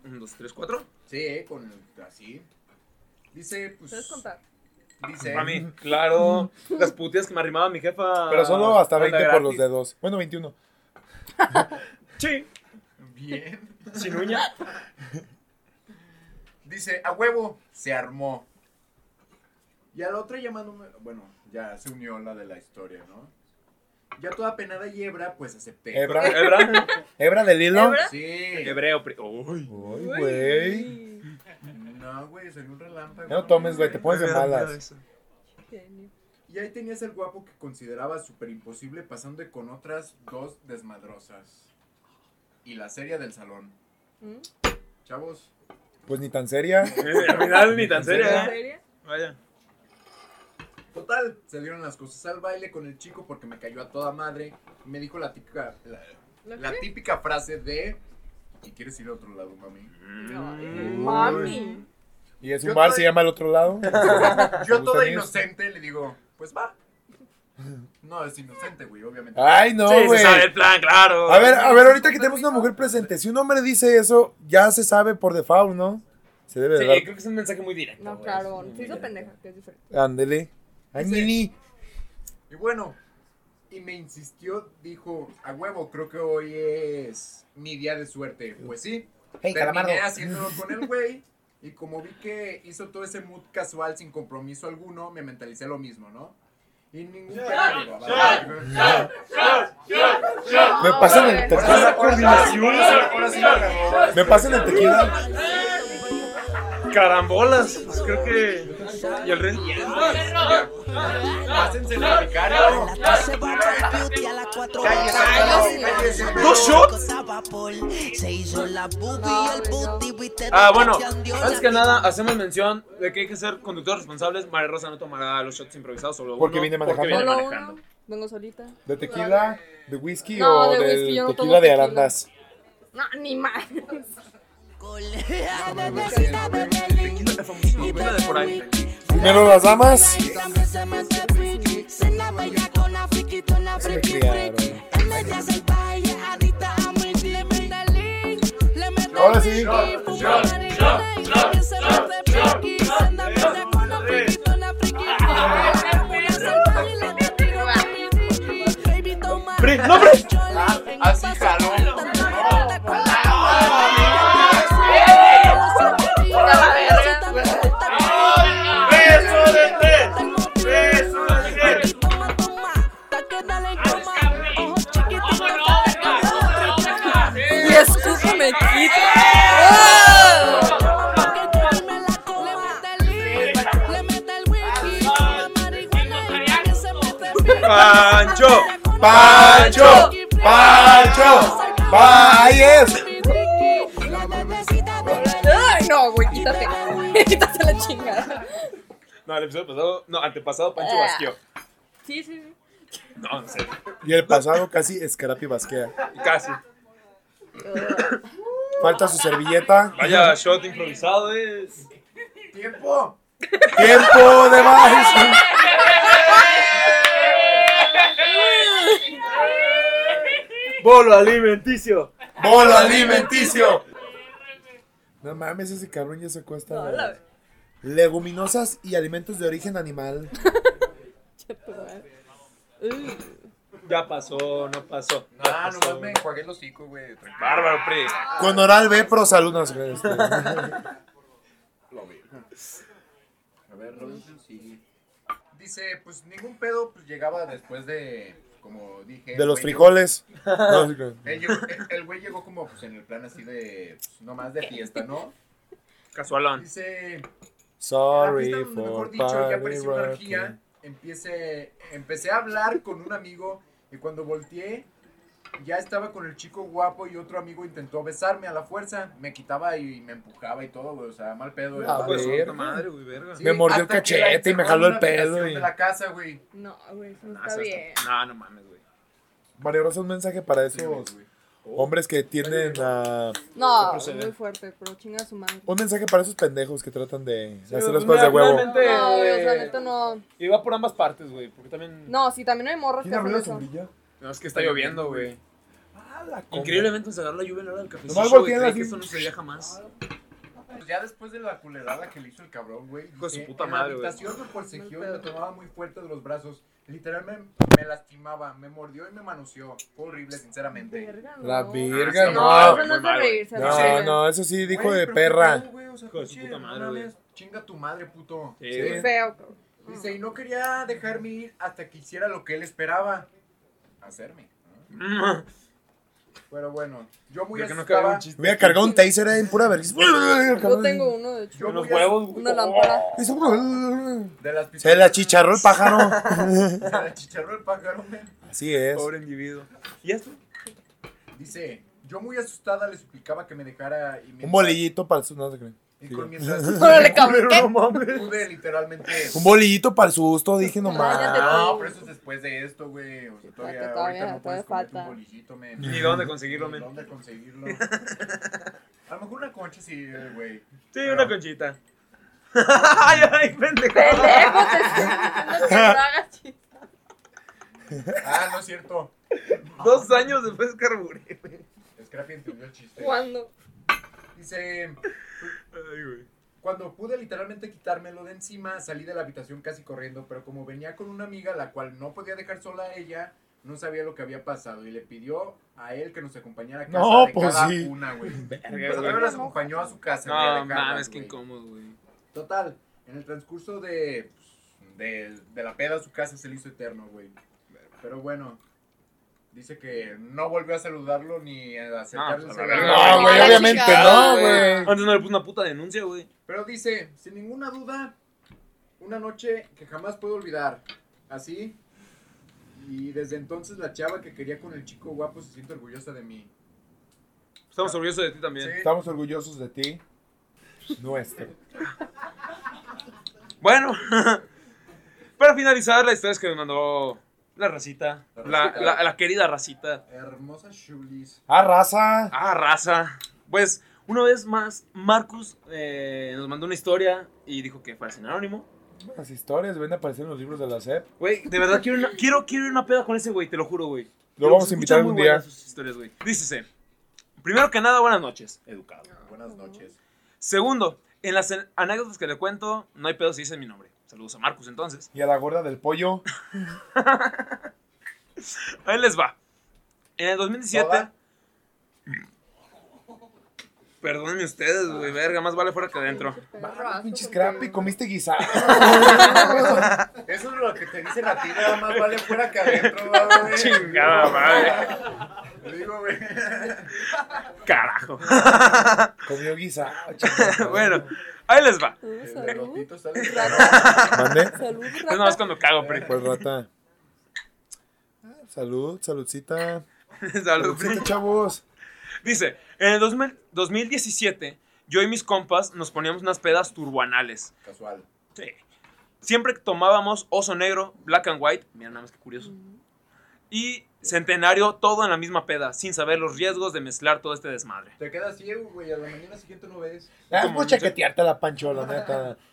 Un, dos, tres, cuatro. Sí, con el así. Dice, pues. ¿Puedes contar? Dice. A mí, claro. Las putías que me arrimaba mi jefa. Pero solo hasta anda 20 por los dedos. Bueno, 21. Sí. Bien. Sin uña. Dice, a huevo, se armó. Y a la otra llamándome. Bueno, ya se unió la de la historia, ¿no? Ya toda penada y hebra, pues acepté. Hebra. Hebra. Hebra del hilo. ¿Hebra? Sí. Hebreo. pri- Uy. Uy, güey. No, güey, salió un relámpago. Ya no tomes, güey, te pones de malas. Genio. Y ahí tenías el guapo que consideraba súper imposible pasando con otras dos desmadrosas. Y la serie del salón. ¿Mm? Chavos, Pues ni tan seria. Al final ni tan ¿En seria. ¿eh? Vaya. total, se dieron las cosas al baile con el chico porque me cayó a toda madre. Y me dijo la típica, la, típica frase de... ¿Y quieres ir a otro lado, mami? Ay, Mm. mami. Y es un Yo bar, se llama al otro lado. Yo toda inocente le digo, pues va. No, es inocente, güey, obviamente. Ay, no, sí, se güey. sabe el plan, claro. A ver, a ver, ahorita que tenemos una mujer presente, si un hombre dice eso, ya se sabe por default, ¿no? Se debe Sí, de dar. creo que es un mensaje muy directo. No, güey. claro. Es Se hizo muy pendeja, que es diferente. Ándele. Ay, Sí. Nini. Y bueno, y me insistió, dijo, a huevo, creo que hoy es mi día de suerte. Pues sí, Hey, terminé haciéndolo con el güey. Y como vi que hizo todo ese mood casual sin compromiso alguno, me mentalicé lo mismo, ¿no? Y ningún Me pasan el tequila. agarró. Me pasan el tequila. Carambolas. Pues creo que. Y el rey. Pásense el vicario. Se va para el beauty a las 4 Cállese, cállese. ¿Dos shots? Se hizo la boobie y el booty, viste, Ah, bueno, antes que nada, hacemos mención de que hay que ser conductores responsables. María Rosa no tomará los shots improvisados, solo Porque viene manejando. viene. Vengo solita. ¿De tequila? ¿De whisky No, o de tequila de arandas? No, ni más. Tequila de por ahí. Primero las damas. Se se la bella con la ¡Pancho! ¡Pancho! ¡Pancho! ¡Pa! ¡Ahí es! Ay, no, güey, quítate. Quítate la chingada. No, el episodio pasado. No, antepasado, Pancho Ah. basqueó. Sí, sí, sí. No, en serio. Y el pasado casi escarapi basquea. Casi. Falta su servilleta. Vaya shot improvisado es. ¡Tiempo! ¡Tiempo de vals! Bolo alimenticio. ¡Bolo alimenticio! No mames, ese cabrón ya se cuesta. No, la- Leguminosas y alimentos de origen animal. Ya pasó, no pasó. Ah, nomás me enjuagué el hocico, güey. Bárbaro, Pri. Con oral B pro salud. No, se este. Lo vi. A ver, Robinson sigue. dice, pues ningún pedo pues, llegaba después de, como dije... De los frijoles. El llegó- el- el güey llegó como pues en el plan así de, pues, no más de fiesta, ¿no? Casualón. Dice, la Sorry fiesta, donde, for mejor dicho, ya apareció una orgía, empiece, empecé a hablar con un amigo y cuando volteé, ya estaba con el chico guapo y otro amigo intentó besarme a la fuerza, me quitaba y me empujaba y todo, güey, o sea, mal pedo. el Ah. Pues, madre, güey, verga. Sí, Me mordió el hasta que la cachete y me encerró jaló el una habitación y- de la casa, güey. No, güey, eso no No, está eso bien. está- No, no mames, güey. María Rosa, un mensaje para esos Sí, güey. hombres que tienden a... No, muy fuerte, pero chinga su madre. Un mensaje para esos pendejos que tratan de Sí, hacer güey, las pues, cosas de huevo. No, güey, o sea, eh, neta no. Y va por ambas partes, güey, porque también... No, sí, también hay morros que ¿Quién abrió hacen la eso. No, es que está lloviendo, güey. Ah, la. Increíblemente se agarró la lluvia en la hora del cafecito, Nomás güey. voltean Creí así. que esto no se veía jamás. Pues ya después de la culerada que le hizo el cabrón, güey. Hijo de su puta madre, la güey. habitación me forcejeó y Mal me tomaba muy fuerte de los brazos. Literalmente me lastimaba, me mordió y me manoseó. Fue horrible, sinceramente. Verga, no. La Ah, virga, sí, No, no. eso no de reírse. No, güey. no, eso sí dijo de perra. pedo, güey, o sea, Hijo de su puta no madre, güey. Chinga tu madre, puto. Sí, Sí. Feo. Dice, y no quería dejarme ir hasta que hiciera lo que él esperaba. Hacerme. ¿no? Mm. Pero bueno, yo muy Creo que no cabe un chiste. Hubiera cargado un taser en pura verga. Yo tengo uno, de hecho. Yo muy huevos. Una lámpara. De las Se le achicharró el pájaro. Se la chicharró el pájaro. Así es. Pobre individuo. ¿Y esto? Dice, yo muy asustada le suplicaba que me dejara y mientras- Un bolillito para su... No se creen. Y con mientras Órale, cabrón. ¿qué? pude literalmente... Un bolillito para el susto, dije nomás. Cállate, No, pero eso es después de esto, güey. O sea, todavía, todavía, ahorita no puedes comerte un falta. bolillito, men. Ni dónde conseguirlo, men. ¿Dónde conseguirlo? A lo mejor una concha sí, eh, güey. Sí, una conchita. ay, ay, pendejo. Pendejo, te no hagas. Ah, no es cierto. Dos años después carburé, güey. Scrappy entendió el chiste. ¿Cuándo? Dice, Ay, güey. cuando pude literalmente quitármelo de encima, salí de la habitación casi corriendo, pero como venía con una amiga, la cual no podía dejar sola a ella, no sabía lo que había pasado y le pidió a él que nos acompañara a casa No, de pues cada sí. una, güey. Pero acompañó a su casa. No mames, qué incómodo, güey. Total, en el transcurso de, pues, de, de la peda a su casa se le hizo eterno, güey. Pero bueno, dice que no volvió a saludarlo ni a acercarse. pues. No, güey, Ah, obviamente chingada, no, güey. Antes no le puse una puta denuncia, güey. Pero dice, sin ninguna duda, una noche que jamás puedo olvidar. Así. Y desde entonces la chava que quería con el chico guapo se siente orgullosa de mí. Estamos orgullosos de ti también. Sí. Estamos orgullosos de ti. Nuestro. Bueno, para finalizar, la historia es que me mandó la racita. La La, racita. la- la querida racita. Hermosa Shulis. Ah, raza. Ah, raza. Pues, una vez más, Marcus eh, nos mandó una historia y dijo que fue sin anónimo. Las historias ven a aparecer en los libros de la SEP. Güey, de verdad quiero, una- quiero, quiero una peda con ese güey, te lo juro, güey. Lo vamos a invitar un día. buenas sus historias, güey. Dícese. Primero que nada, buenas noches, educado. Buenas noches. Segundo, en las anécdotas que le cuento, no hay pedo si dice mi nombre. Saludos a Marcus entonces. Y a la gorda del pollo. Ahí les va. En el 2017. ¿Toda? Perdónenme ustedes, güey, verga, más vale fuera que adentro. Pinche scrappy, comiste guisado. Eso es lo que te dicen a ti, nada más vale fuera que adentro, güey. Chingada madre. Digo, güey. Carajo. Comió guisado. chingada. bueno, ahí les va. El Salud. pelotito sale ¿Mande? Salud, Es rata. nomás cuando cago, pero. Pues rata. Salud, saludcita. Salud. Saludcita, chavos. Dice, en el 2000 2017, yo y mis compas nos poníamos unas pedas turbanales. Casual. Sí. Siempre tomábamos oso negro, black and white, mira nada más que curioso, y centenario, todo en la misma peda, sin saber los riesgos de mezclar todo este desmadre. Te quedas ciego, güey. A la mañana siguiente no ves. Ah, pues chaquetearte la panchola, neta.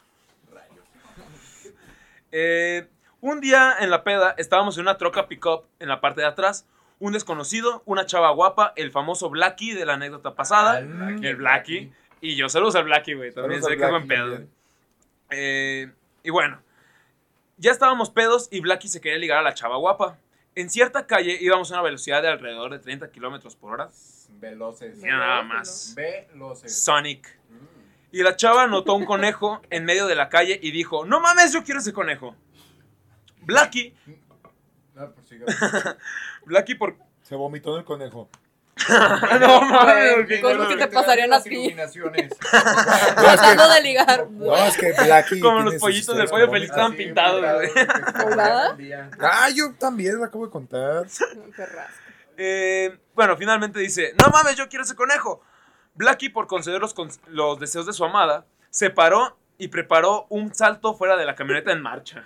Eh, un día en la peda estábamos en una troca pick-up en la parte de atrás. Un desconocido, una chava guapa, el famoso Blackie de la anécdota pasada. Ah, el Blackie. Y yo saludos al Blackie, güey. También sé que es buen pedo. Eh, y bueno, ya estábamos pedos y Blackie se quería ligar a la chava guapa. En cierta calle íbamos a una velocidad de alrededor de 30 kilómetros por hora. Veloces. Mira nada más. Veloces. Sonic. Mm. Y la chava notó un conejo en medio de la calle y dijo, no mames, yo quiero ese conejo. Blackie, No, pues siga. Blackie por... Se vomitó en el conejo. no mames, cosas que te pasarían a ti. Iluminaciones. Tratando de ligar. No, es que Blackie. Como los pollitos del pollo feliz estaban pintados, güey. Ah, yo también lo acabo de contar. Qué. Eh, bueno, finalmente dice, no mames, yo quiero ese conejo. Blackie, por conceder los, los deseos de su amada, se paró y preparó un salto fuera de la camioneta en marcha.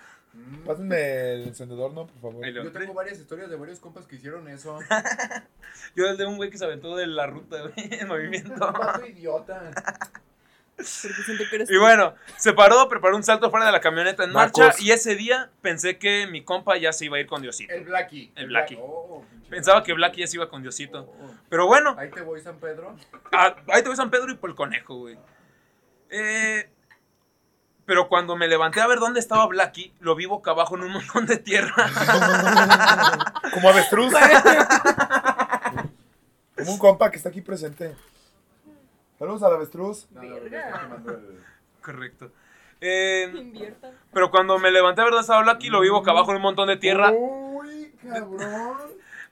Pásenme el encendedor, ¿no? Por favor. Yo tengo varias historias de varios compas que hicieron eso. Yo el de un güey que se aventó de la ruta, güey, en movimiento. Un idiota. Porque siento que eres Y bueno, se paró, preparó un salto fuera de la camioneta en marcha y ese día pensé que mi compa ya se iba a ir con Diosito. El Blackie. El Blackie. Oh, Pensaba que Blackie ya se iba con Diosito. Oh. Pero bueno, Ahí te voy, San Pedro. Ah, ahí te voy San Pedro y por el conejo, güey. Eh, pero cuando me levanté a ver dónde estaba Blackie, lo vi boca abajo en un montón de tierra. Como avestruz. Como un compa que está aquí presente. Saludos al avestruz. Correcto. Eh, Inviertan. pero cuando me levanté a ver dónde estaba Blackie, lo vi boca abajo en un montón de tierra. Uy, cabrón.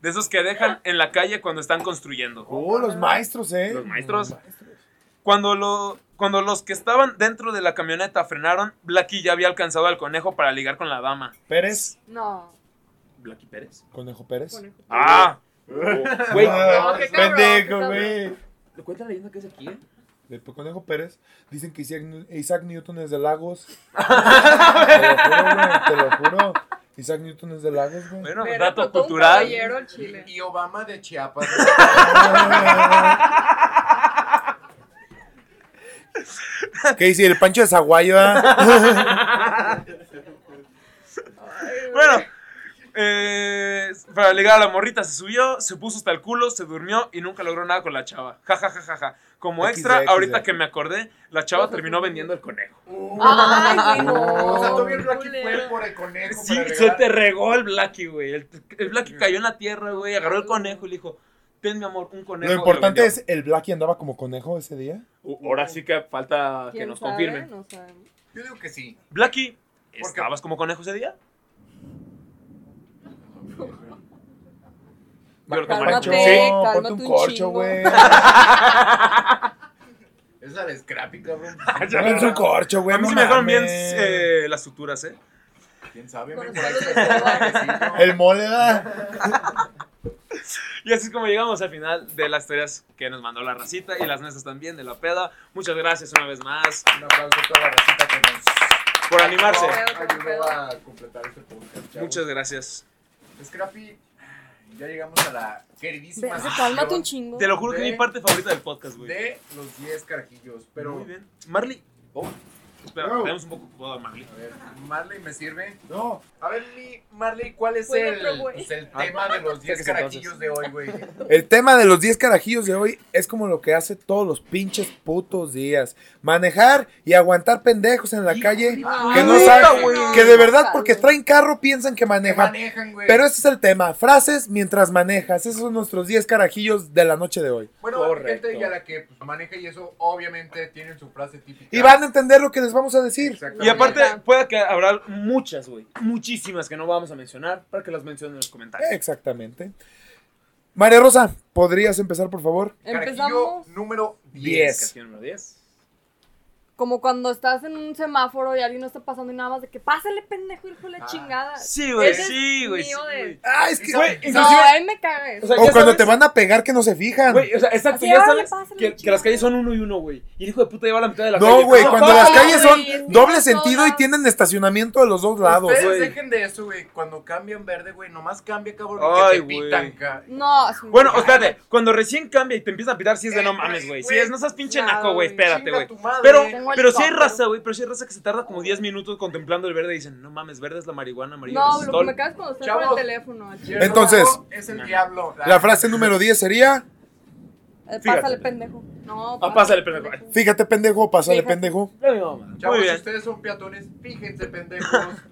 De esos que dejan en la calle cuando están construyendo. Oh, los maestros, ¿eh? Los maestros. Cuando, lo, cuando los que estaban dentro de la camioneta frenaron, Blackie ya había alcanzado al conejo para ligar con la dama. Pérez. No. ¿Blackie Pérez? Conejo Pérez. conejo. Ah, güey. Ah, No, qué cabrón, pendejo, güey. ¿Le cuenta la leyenda que es aquí, eh? De Conejo Pérez. Dicen que Isaac, Isaac Newton es de Lagos. te lo juro, güey. Te lo juro. Isaac Newton es de Lagos, güey. Bueno, Mira, dato cultural. chile. Y Obama de Chiapas. ¿Qué dice? El Pancho de Zaguayo, ah? Bueno, eh, para ligar a la morrita se subió, se puso hasta el culo, se durmió y nunca logró nada con la chava. Ja, ja, ja, ja, ja. Como XD, extra, XD. ahorita que me acordé, la chava terminó vendiendo el conejo. Ay, güey, no. O sea, todavía el culero. fue por el conejo. Sí, se te regó el Blackie, güey. El, el Blackie cayó en la tierra, güey, agarró el conejo y le dijo, ten mi amor, un conejo. Lo importante es, ¿el Blackie andaba como conejo ese día? Uh, Ahora sí que falta que ¿Quién nos sabe? confirmen. No. Yo digo que sí. Blackie? ¿estabas como conejo ese día? Yo. Cálmate, Sí. cálmate ponte un un corcho, güey. Esa de Scrappy, cabrón. Pónganse un corcho, güey. A mí no sí me dejaron bien eh, las suturas, ¿eh? ¿Quién sabe? Por ahí se de. El mole, ¿verdad? Y así es como llegamos al final de las historias que nos mandó la racita y las nuestras también de la peda. Muchas gracias una vez más Un aplauso a toda la racita que nos por animarse. ayudó a completar este podcast. chavos. Muchas gracias. Scrappy, ya llegamos a la queridísima. Ve, Cálmate un sección chingo. Te lo juro que es mi parte favorita del podcast, güey. De los 10 carajillos. Pero, Muy bien. Marley. Oh, Espera, No. tenemos un poco ocupado a Marley. a ver, Marley me sirve. No. A ver, Marley, ¿cuál es Bueno, el, pero, pues, el Ah, tema de los 10 ¿qué haces carajillos de hoy, güey? El tema de los 10 carajillos de hoy es como lo que hace todos los pinches putos días. Manejar y aguantar pendejos en la calle que no saben, güey. que de verdad porque traen carro piensan que Que manejan. manejan, güey. Pero ese es el tema, frases mientras manejas. Esos son nuestros 10 carajillos de la noche de hoy. Bueno, Correcto. gente ya la que pues, maneja y eso, obviamente tienen su frase típica. Y van a entender lo que les vamos a decir. Y aparte, puede que habrá muchas, güey. Muchísimas que no vamos a mencionar para que las mencionen en los comentarios. Exactamente. María Rosa, ¿podrías empezar, por favor? Carajillo Empezamos número 10. Diez. Canción número 10. Como cuando estás en un semáforo y alguien no está pasando y nada más de que pásale pendejo, hijo de la Ah. chingada. Sí, güey, Ese sí, güey. sí, mío de-. Ah, es que. Güey, No, inclusive- a él me caga eso. O sea, O ya cuando sabes- te van a pegar que no se fijan. Güey, o sea, exacto, Así, ya sabes pásale, que, las calles son uno y uno, güey. Y el hijo de puta lleva la mitad de la calle. No, güey, cuando las calles son doble sentido y tienen estacionamiento de los dos lados. Ustedes güey. dejen de eso, güey. Cuando cambian verde, güey, nomás cambia, cabrón, Ay, que te güey. pitan, No, es un- Bueno, espérate, cuando recién cambia y te empieza a pitar, sí es de Eh, no mames, güey. Sí es, no seas pinche naco, güey, espérate, güey. Pero, pero sí hay raza, güey, pero sí hay raza que se tarda como 10 minutos contemplando el verde y dicen, no mames, verde es la marihuana, amarillo No, es lo que stol". me caga es cuando estás con el teléfono. el Entonces- es el diablo. La frase número 10 sería: Eh, Fíjate. Pásale pendejo. No, Ah, pásale, pendejo. Fíjate, pendejo, pásale, Fíjate. pendejo. Ya mi mamá. Chavos, Muy si bien. ustedes son peatones, fíjense, pendejos.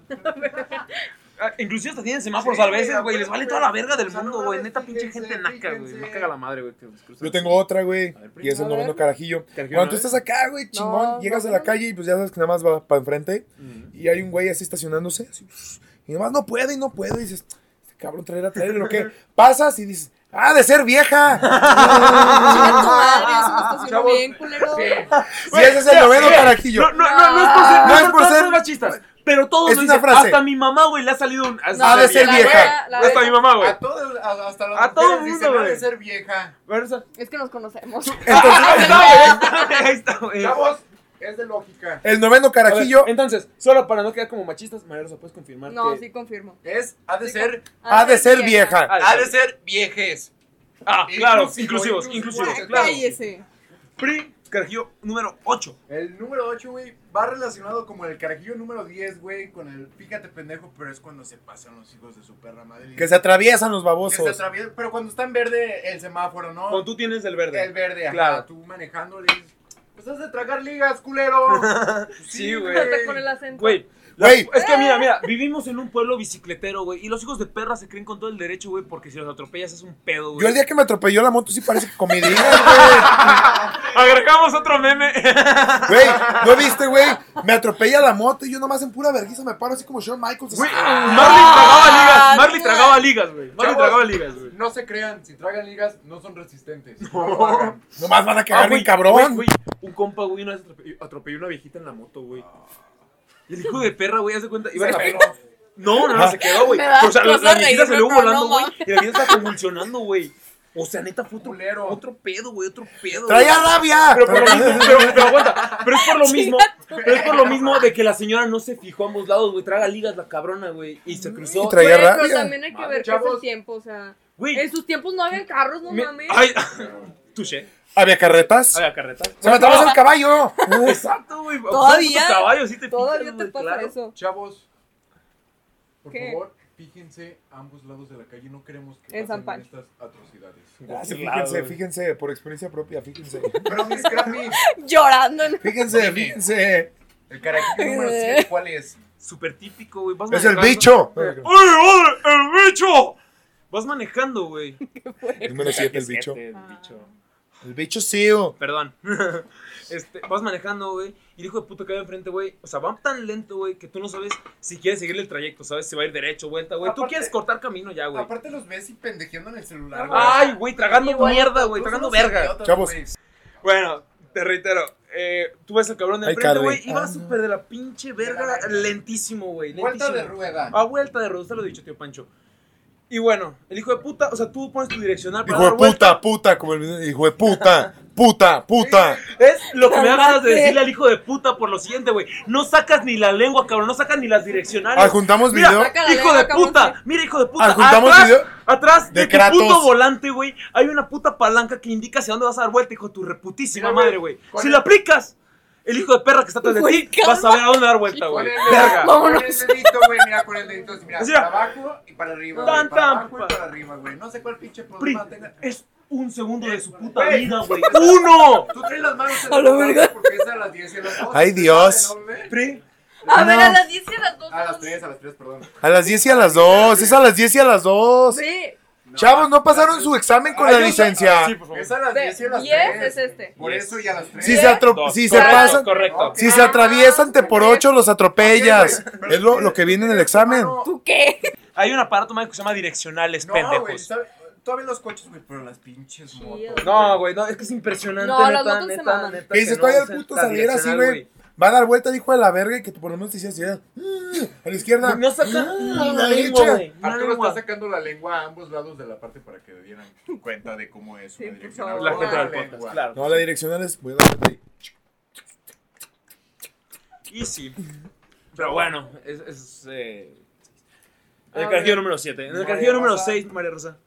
Ah, Inclusive hasta tienen semáforos Sí, a veces, güey, a Les vale toda la verga del o sea, no mundo, güey. Neta pinche fíjense, gente naca, güey. Me caga la madre, güey. Yo tengo otra, güey. A Y es el a noveno carajillo. Carajillo, Cuando tú estás acá, güey, chingón, No, llegas no, a la no. calle y pues ya sabes que nada más va para enfrente. Y hay un güey así estacionándose. así, Y nomás no puede y no puede. Y dices, este cabrón traerá trailer lo que pasas y dices, ah, de ser vieja. Chavos, bien, culero. Sí. Sí, ese es el noveno carajillo. No, no, no, no es por ser, No es por ser- machistas. Pero todos Es lo una dicen. frase. Hasta mi mamá, güey, le ha salido un. No, Ha de ser vieja. la Hasta mi mamá, güey. A todos, a- hasta A todo mundo, dicen, "Ha de güey". ser vieja. Versa. Es que nos conocemos. Entonces, Ahí está, güey, güey. Chavos, es de lógica. el noveno ver, carajillo entonces, solo para no quedar como machistas, María Rosa, ¿puedes confirmar No, que... sí confirmo. Es, ha de ser, ha de ser vieja. Ah, ha de ser viejes. Ah, claro, Inclusivo, inclusivos, inclusivo. inclusivos, claro. Cállese. PRI, carajillo número 8. El número 8, güey, va relacionado como el carajillo número 10, güey, con el fíjate pendejo, pero es cuando se pasan los hijos de su perra madre. Que se atraviesan los Que se babosos. atraviesa- pero cuando está en verde el semáforo, ¿no? Cuando tú tienes el verde. El verde, ajá, Claro. tú manejando le dices, pues has de tragar ligas, culero. Sí, güey. Hasta con el acento. Güey. Güey. Es que mira, mira, vivimos en un pueblo bicicletero, güey. Y los hijos de perra se creen con todo el derecho, güey, porque si los atropellas es un pedo, güey. Yo el día que me atropelló la moto sí parece que comí güey. Agregamos otro meme. Güey, ¿no viste, güey? Me atropella la moto y yo nomás en pura vergüenza me paro así como Shawn Michaels. Güey, así. Marley tragaba ligas. Ah, Marley no. tragaba ligas, güey. Marley Chavos. tragaba ligas, güey. No se crean, si tragan ligas no son resistentes. No. Nomás van a cagar Ah, bien güey, cabrón. güey, un compa, güey, una vez atropelló, atropelló una viejita en la moto, güey. Y el hijo de perra, güey, haz de cuenta. Iba en la No, no, no, se quedó, güey. Me da O sea, la, cosa la viejita reírme, salió pero volando, no güey. y la viejita está convulsionando, güey. O sea, neta, fue otro, Culero. otro pedo, güey, otro pedo. ¡Traía rabia! Pero por lo mismo, pero, pero aguanta, pero es por lo mismo, pero es por lo mismo de que la señora no se fijó a ambos lados, güey, traga ligas la cabrona, güey, y se cruzó. Y traía Güey, pero rabia. también hay que Madre, ver que es el chavos. tiempo, o sea. Güey, En sus tiempos no habían carros, no me- mames. ay, touché, ¿Había carretas? había carreta. ¡Se me atravesó el caballo! Exacto, güey. Todavía- sí te Todavía te pasa claro. eso. Chavos, por ¿Qué? favor, fíjense a ambos lados de la calle. No queremos que En pasen estas atrocidades. Ah, sí, fíjense, fíjense, por experiencia propia, fíjense. Pero mis Llorando. en- Fíjense, fíjense. el carajillo número 7, ¿cuál es? Súper típico, güey. Es el bicho. ¡Ay, ay, el bicho! Vas manejando, güey. Número 7, el bicho. Siete, el bicho. El bicho sí. oh. Perdón. Este, vas manejando, güey, y el hijo de puta que va enfrente, güey. O sea, va tan lento, güey, que tú no sabes si quieres seguirle el trayecto, ¿sabes? Si va a ir derecho, vuelta, güey. Tú quieres cortar camino ya, güey. Aparte los ves y pendejeando en el celular, güey. Ay, güey, tragando mierda, güey, tragando verga. idiotas, Chavos. Bueno, te reitero, eh, tú ves al cabrón de enfrente, güey, y va Ah. súper de la pinche verga, lentísimo, güey. Vuelta de rueda. A vuelta de rueda, usted lo ha dicho, tío Pancho. Y bueno, el hijo de puta, o sea, tú pones tu direccional para Hijo dar de vuelta. puta, puta, como el. Hijo de puta, puta, puta. Es lo que me da ganas de decirle al hijo de puta por lo siguiente, güey. No sacas ni la lengua, cabrón, no sacas ni las direccionales. Adjuntamos Mira, video. Saca la hijo de lengua, puta, sí. mira, hijo de puta. Adjuntamos atrás, video atrás de, de tu Kratos. puto volante, güey, hay una puta palanca que indica hacia dónde vas a dar vuelta, hijo de tu reputísima Mira, güey, madre, güey. con Si el- la aplicas, el hijo de perra que está atrás de ti, vas a ver a dónde dar vuelta, güey. Verga. con el dedito, güey, mira, con el dedito, así, mira, Así, para abajo y para arriba, Tan, güey, para abajo y para arriba, güey. No sé cuál pinche problema tenga. es un segundo de su puta vida, güey. ¡Uno! Tú traes las manos en A la verga. porque es a las 10 y a las 2. Ay, Dios. Pri, A ver, a las 10 y a las 2. A las 3, a las 3, perdón. A las 10 y a las 2. Es a las 10 y a las 2. Sí. Chavos, no pasaron su examen con Ay, la yo- licencia. Sí, por favor. Es a las 10 y a las 10 3. es este. Por eso y a las 3. Si se, atro- Dos, si se pasan, Correcto. si se atraviesan te por 8 los atropellas. Es lo, lo que viene en el examen. ¿Tú qué? Hay un aparato mágico que se llama direccionales, No, güey, pendejos. ¿sabe? todavía los coches, güey, pero las pinches motos. No, güey, no, es que es impresionante, No, las neta, motos se neta, maman. neta. Que dices, no, todavía el puto salir así, güey. Va a dar vuelta, dijo de la verga, y que por lo menos te así, "Mm", a la izquierda. No saca "Mm", a la la lengua, güey. la Arturo está sacando la lengua a ambos lados de la parte para que dieran cuenta de cómo es Sí, una por dirección. favor. La gente del lengua. claro. No, la direccional es. Voy a dar vuelta ahí. Easy. Pero bueno, es. es eh, en el A carajillo número 7. En el carajillo número Rosa. 6, María Rosa.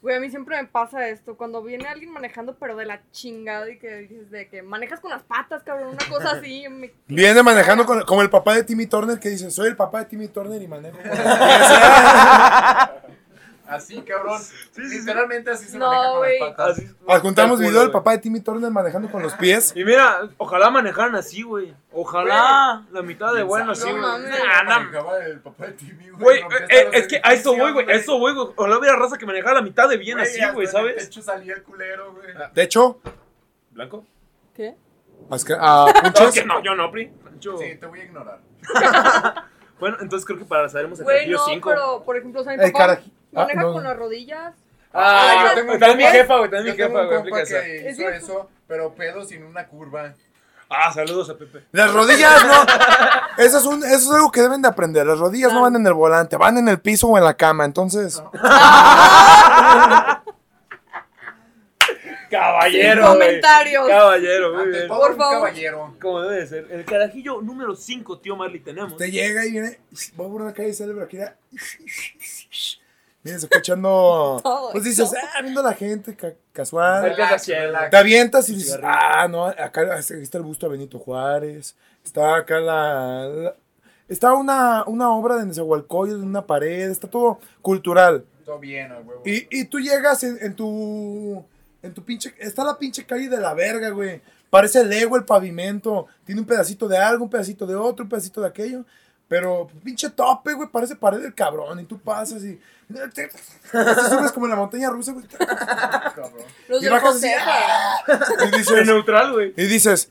Güey, a mí siempre me pasa esto. Cuando viene alguien manejando, pero de la chingada y que dices de que manejas con las patas, cabrón. Una cosa así. me- Viene manejando con- como el papá de Timmy Turner que dice: Soy el papá de Timmy Turner y manejo. Así, cabrón. sí, sí. Literalmente así se No, maneja con güey. las patas. Así- Adjuntamos Tal video del papá de Timmy Turner manejando con los pies. Y mira, ojalá manejaran así, güey. Ojalá la mitad de bueno así, No güey. Ah, el papá de Timmy, Güey, eh, es que a eso voy, güey. A eso voy, güey. Ojalá hubiera raza que manejara la mitad de bien así, güey, ¿sabes? techo salía el culero, güey. De hecho, ¿Blanco? ¿Qué? más que- a No, que no, yo no, Pri. Sí, te voy a ignorar. Bueno, entonces creo que para saberemos el Güey, Carajillo no, 5. pero por ejemplo, o sea, mi papá ah, maneja no. con las rodillas. Ah, yo yo tengo también mi jefa, güey, Yo mi jefa, güey, que ¿Es hizo cierto? eso, pero pedo sin una curva. Ah, saludos a Pepe. Las rodillas no. Eso es, un, eso es algo que deben de aprender. Las rodillas no van en el volante, van en el piso o en la cama. Entonces, Caballero, Sin güey. comentarios. Caballero, muy bien. Por favor. caballero. Como debe de ser. El carajillo número 5, tío Marley, tenemos. usted llega y viene, va por una calle y sale por aquí. Vienes escuchando. Todo Pues dices, eso. ah, viendo a la gente ca- casual. Te avientas y dices, ah, no, acá está el busto de Benito Juárez. Está acá la. la- está una, una obra de Nezahualcóyotl en una pared. Está todo cultural. Todo bien, a huevo. Y, y tú llegas en, en tu. En tu pinche. Está la pinche calle de la verga, güey. Parece Lego el pavimento. Tiene un pedacito de algo, un pedacito de otro, un pedacito de aquello. Pero pinche tope, güey. Parece pared del cabrón. Y tú pasas y. Te, subes como en la montaña rusa, güey. Los Y bajas así. Y En dices. neutral, güey. Y dices.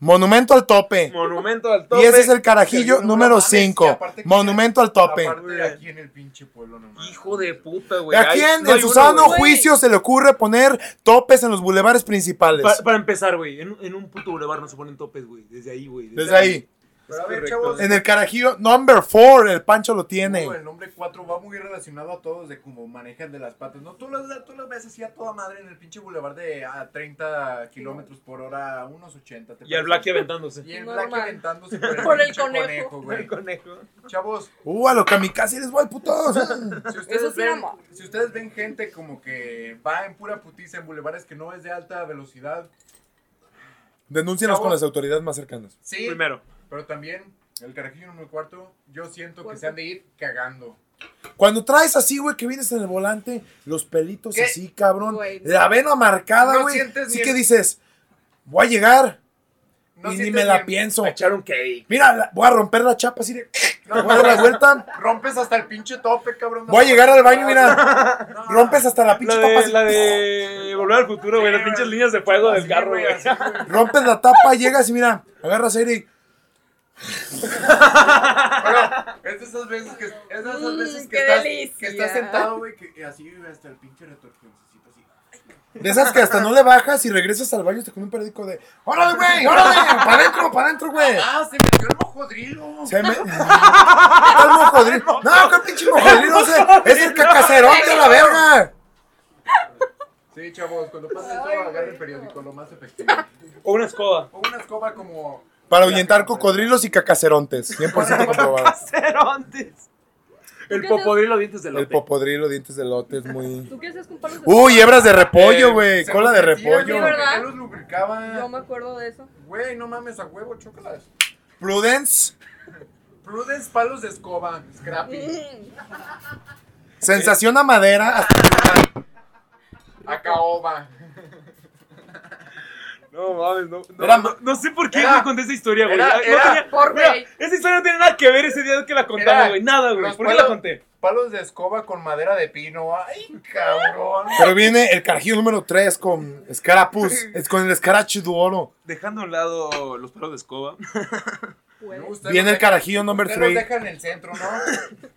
Monumento al tope. Monumento al tope. Y ese es el carajillo No número mames, y 5. aparte que- Monumento al tope. Aquí en el pinche pueblo nomás. Hijo de puta, güey. ¿A quién no en su sano juicio se le ocurre poner topes en los bulevares principales? Pa- para empezar, güey, en, en un puto bulevar no se ponen topes, güey. Desde ahí, güey. Desde ahí. Pero a ver, correcto. chavos. En el carajillo, number 4, el Pancho lo tiene. El nombre 4 va muy relacionado a todos de cómo manejan de las patas. No, tú los, tú ves así a toda madre en el pinche bulevar de a 30 kilómetros por hora, a unos 80. ¿te Y el? Blacky aventándose. Y el. Blacky aventándose por el, Por el pinche conejo. güey. El conejo. Chavos, Uh, a lo kamikaze les voy al puto. si Eso ustedes, sí, ven, si ustedes ven gente como que va en pura putiza en bulevares que no es de alta velocidad, Denúncianos con las autoridades más cercanas. sí, Primero. Pero también el carajillo número cuarto, yo siento que se han de ir cagando. Cuando traes así, güey, que vienes en el volante, los pelitos ¿Qué? así, cabrón. Güey. La vena marcada, No güey. Así que dices, voy a llegar No y ni me la pienso. A echar un cake. Mira, la- voy a romper la chapa así de. No, voy a dar la vuelta. Rompes hasta el pinche tope, cabrón. Voy a llegar al baño, mira. No. Rompes hasta la pinche La tapa así. la de Volver al futuro, güey. Las pinches líneas de fuego del carro, güey. Rompes la tapa, llegas y mira, agarras aire y. Pero es de esas veces que, es de esas Mm, veces que, estás, que estás sentado, güey, que así, hasta el pinche retorcioncito así. De esas que hasta no le bajas y regresas al baño hasta con un periódico de. ¡Órale, güey! ¡Órale! ¡Para adentro, para adentro, güey! Ah, se metió el mojodrilo. Se me. ¿Cuál mojodrilo? No, ¿qué pinche mojodrilo? O sea, es el cacacerote a la verga. Sí, chavos, cuando pasa eso, agarra el periódico, lo más efectivo. O una escoba. O una escoba como... Para ahuyentar cocodrilos y cacacerontes. 100% comprobado. Cerontes. El ¿Qué popodrilo dientes de El lote. popodrilo, dientes de lote es muy. ¿Tú qué haces con palos de Uy, hebras de repollo, Eh, güey. Cola de repollo. ¿verdad? Él los lubricaba. Yo me acuerdo de eso. Güey, no mames, a huevo, chócalas. Prudence. Prudence, palos de escoba, Scrappy. Sensación a madera. A caoba. No mames, no. No, Era- no, no sé por qué Era- güey conté esa historia, güey. era- No era- tenía- por mira. Esa historia no tiene nada que ver ese día que la contamos, güey. Nada, güey. ¿Por qué la conté? Palos de escoba con madera de pino. Ay, cabrón. Pero viene el carajillo número 3 con Scarapus. Es con el Scratch de oro. Dejando a un lado los palos de escoba. Viene el carajillo number Usted los 3. deja en el centro, ¿no?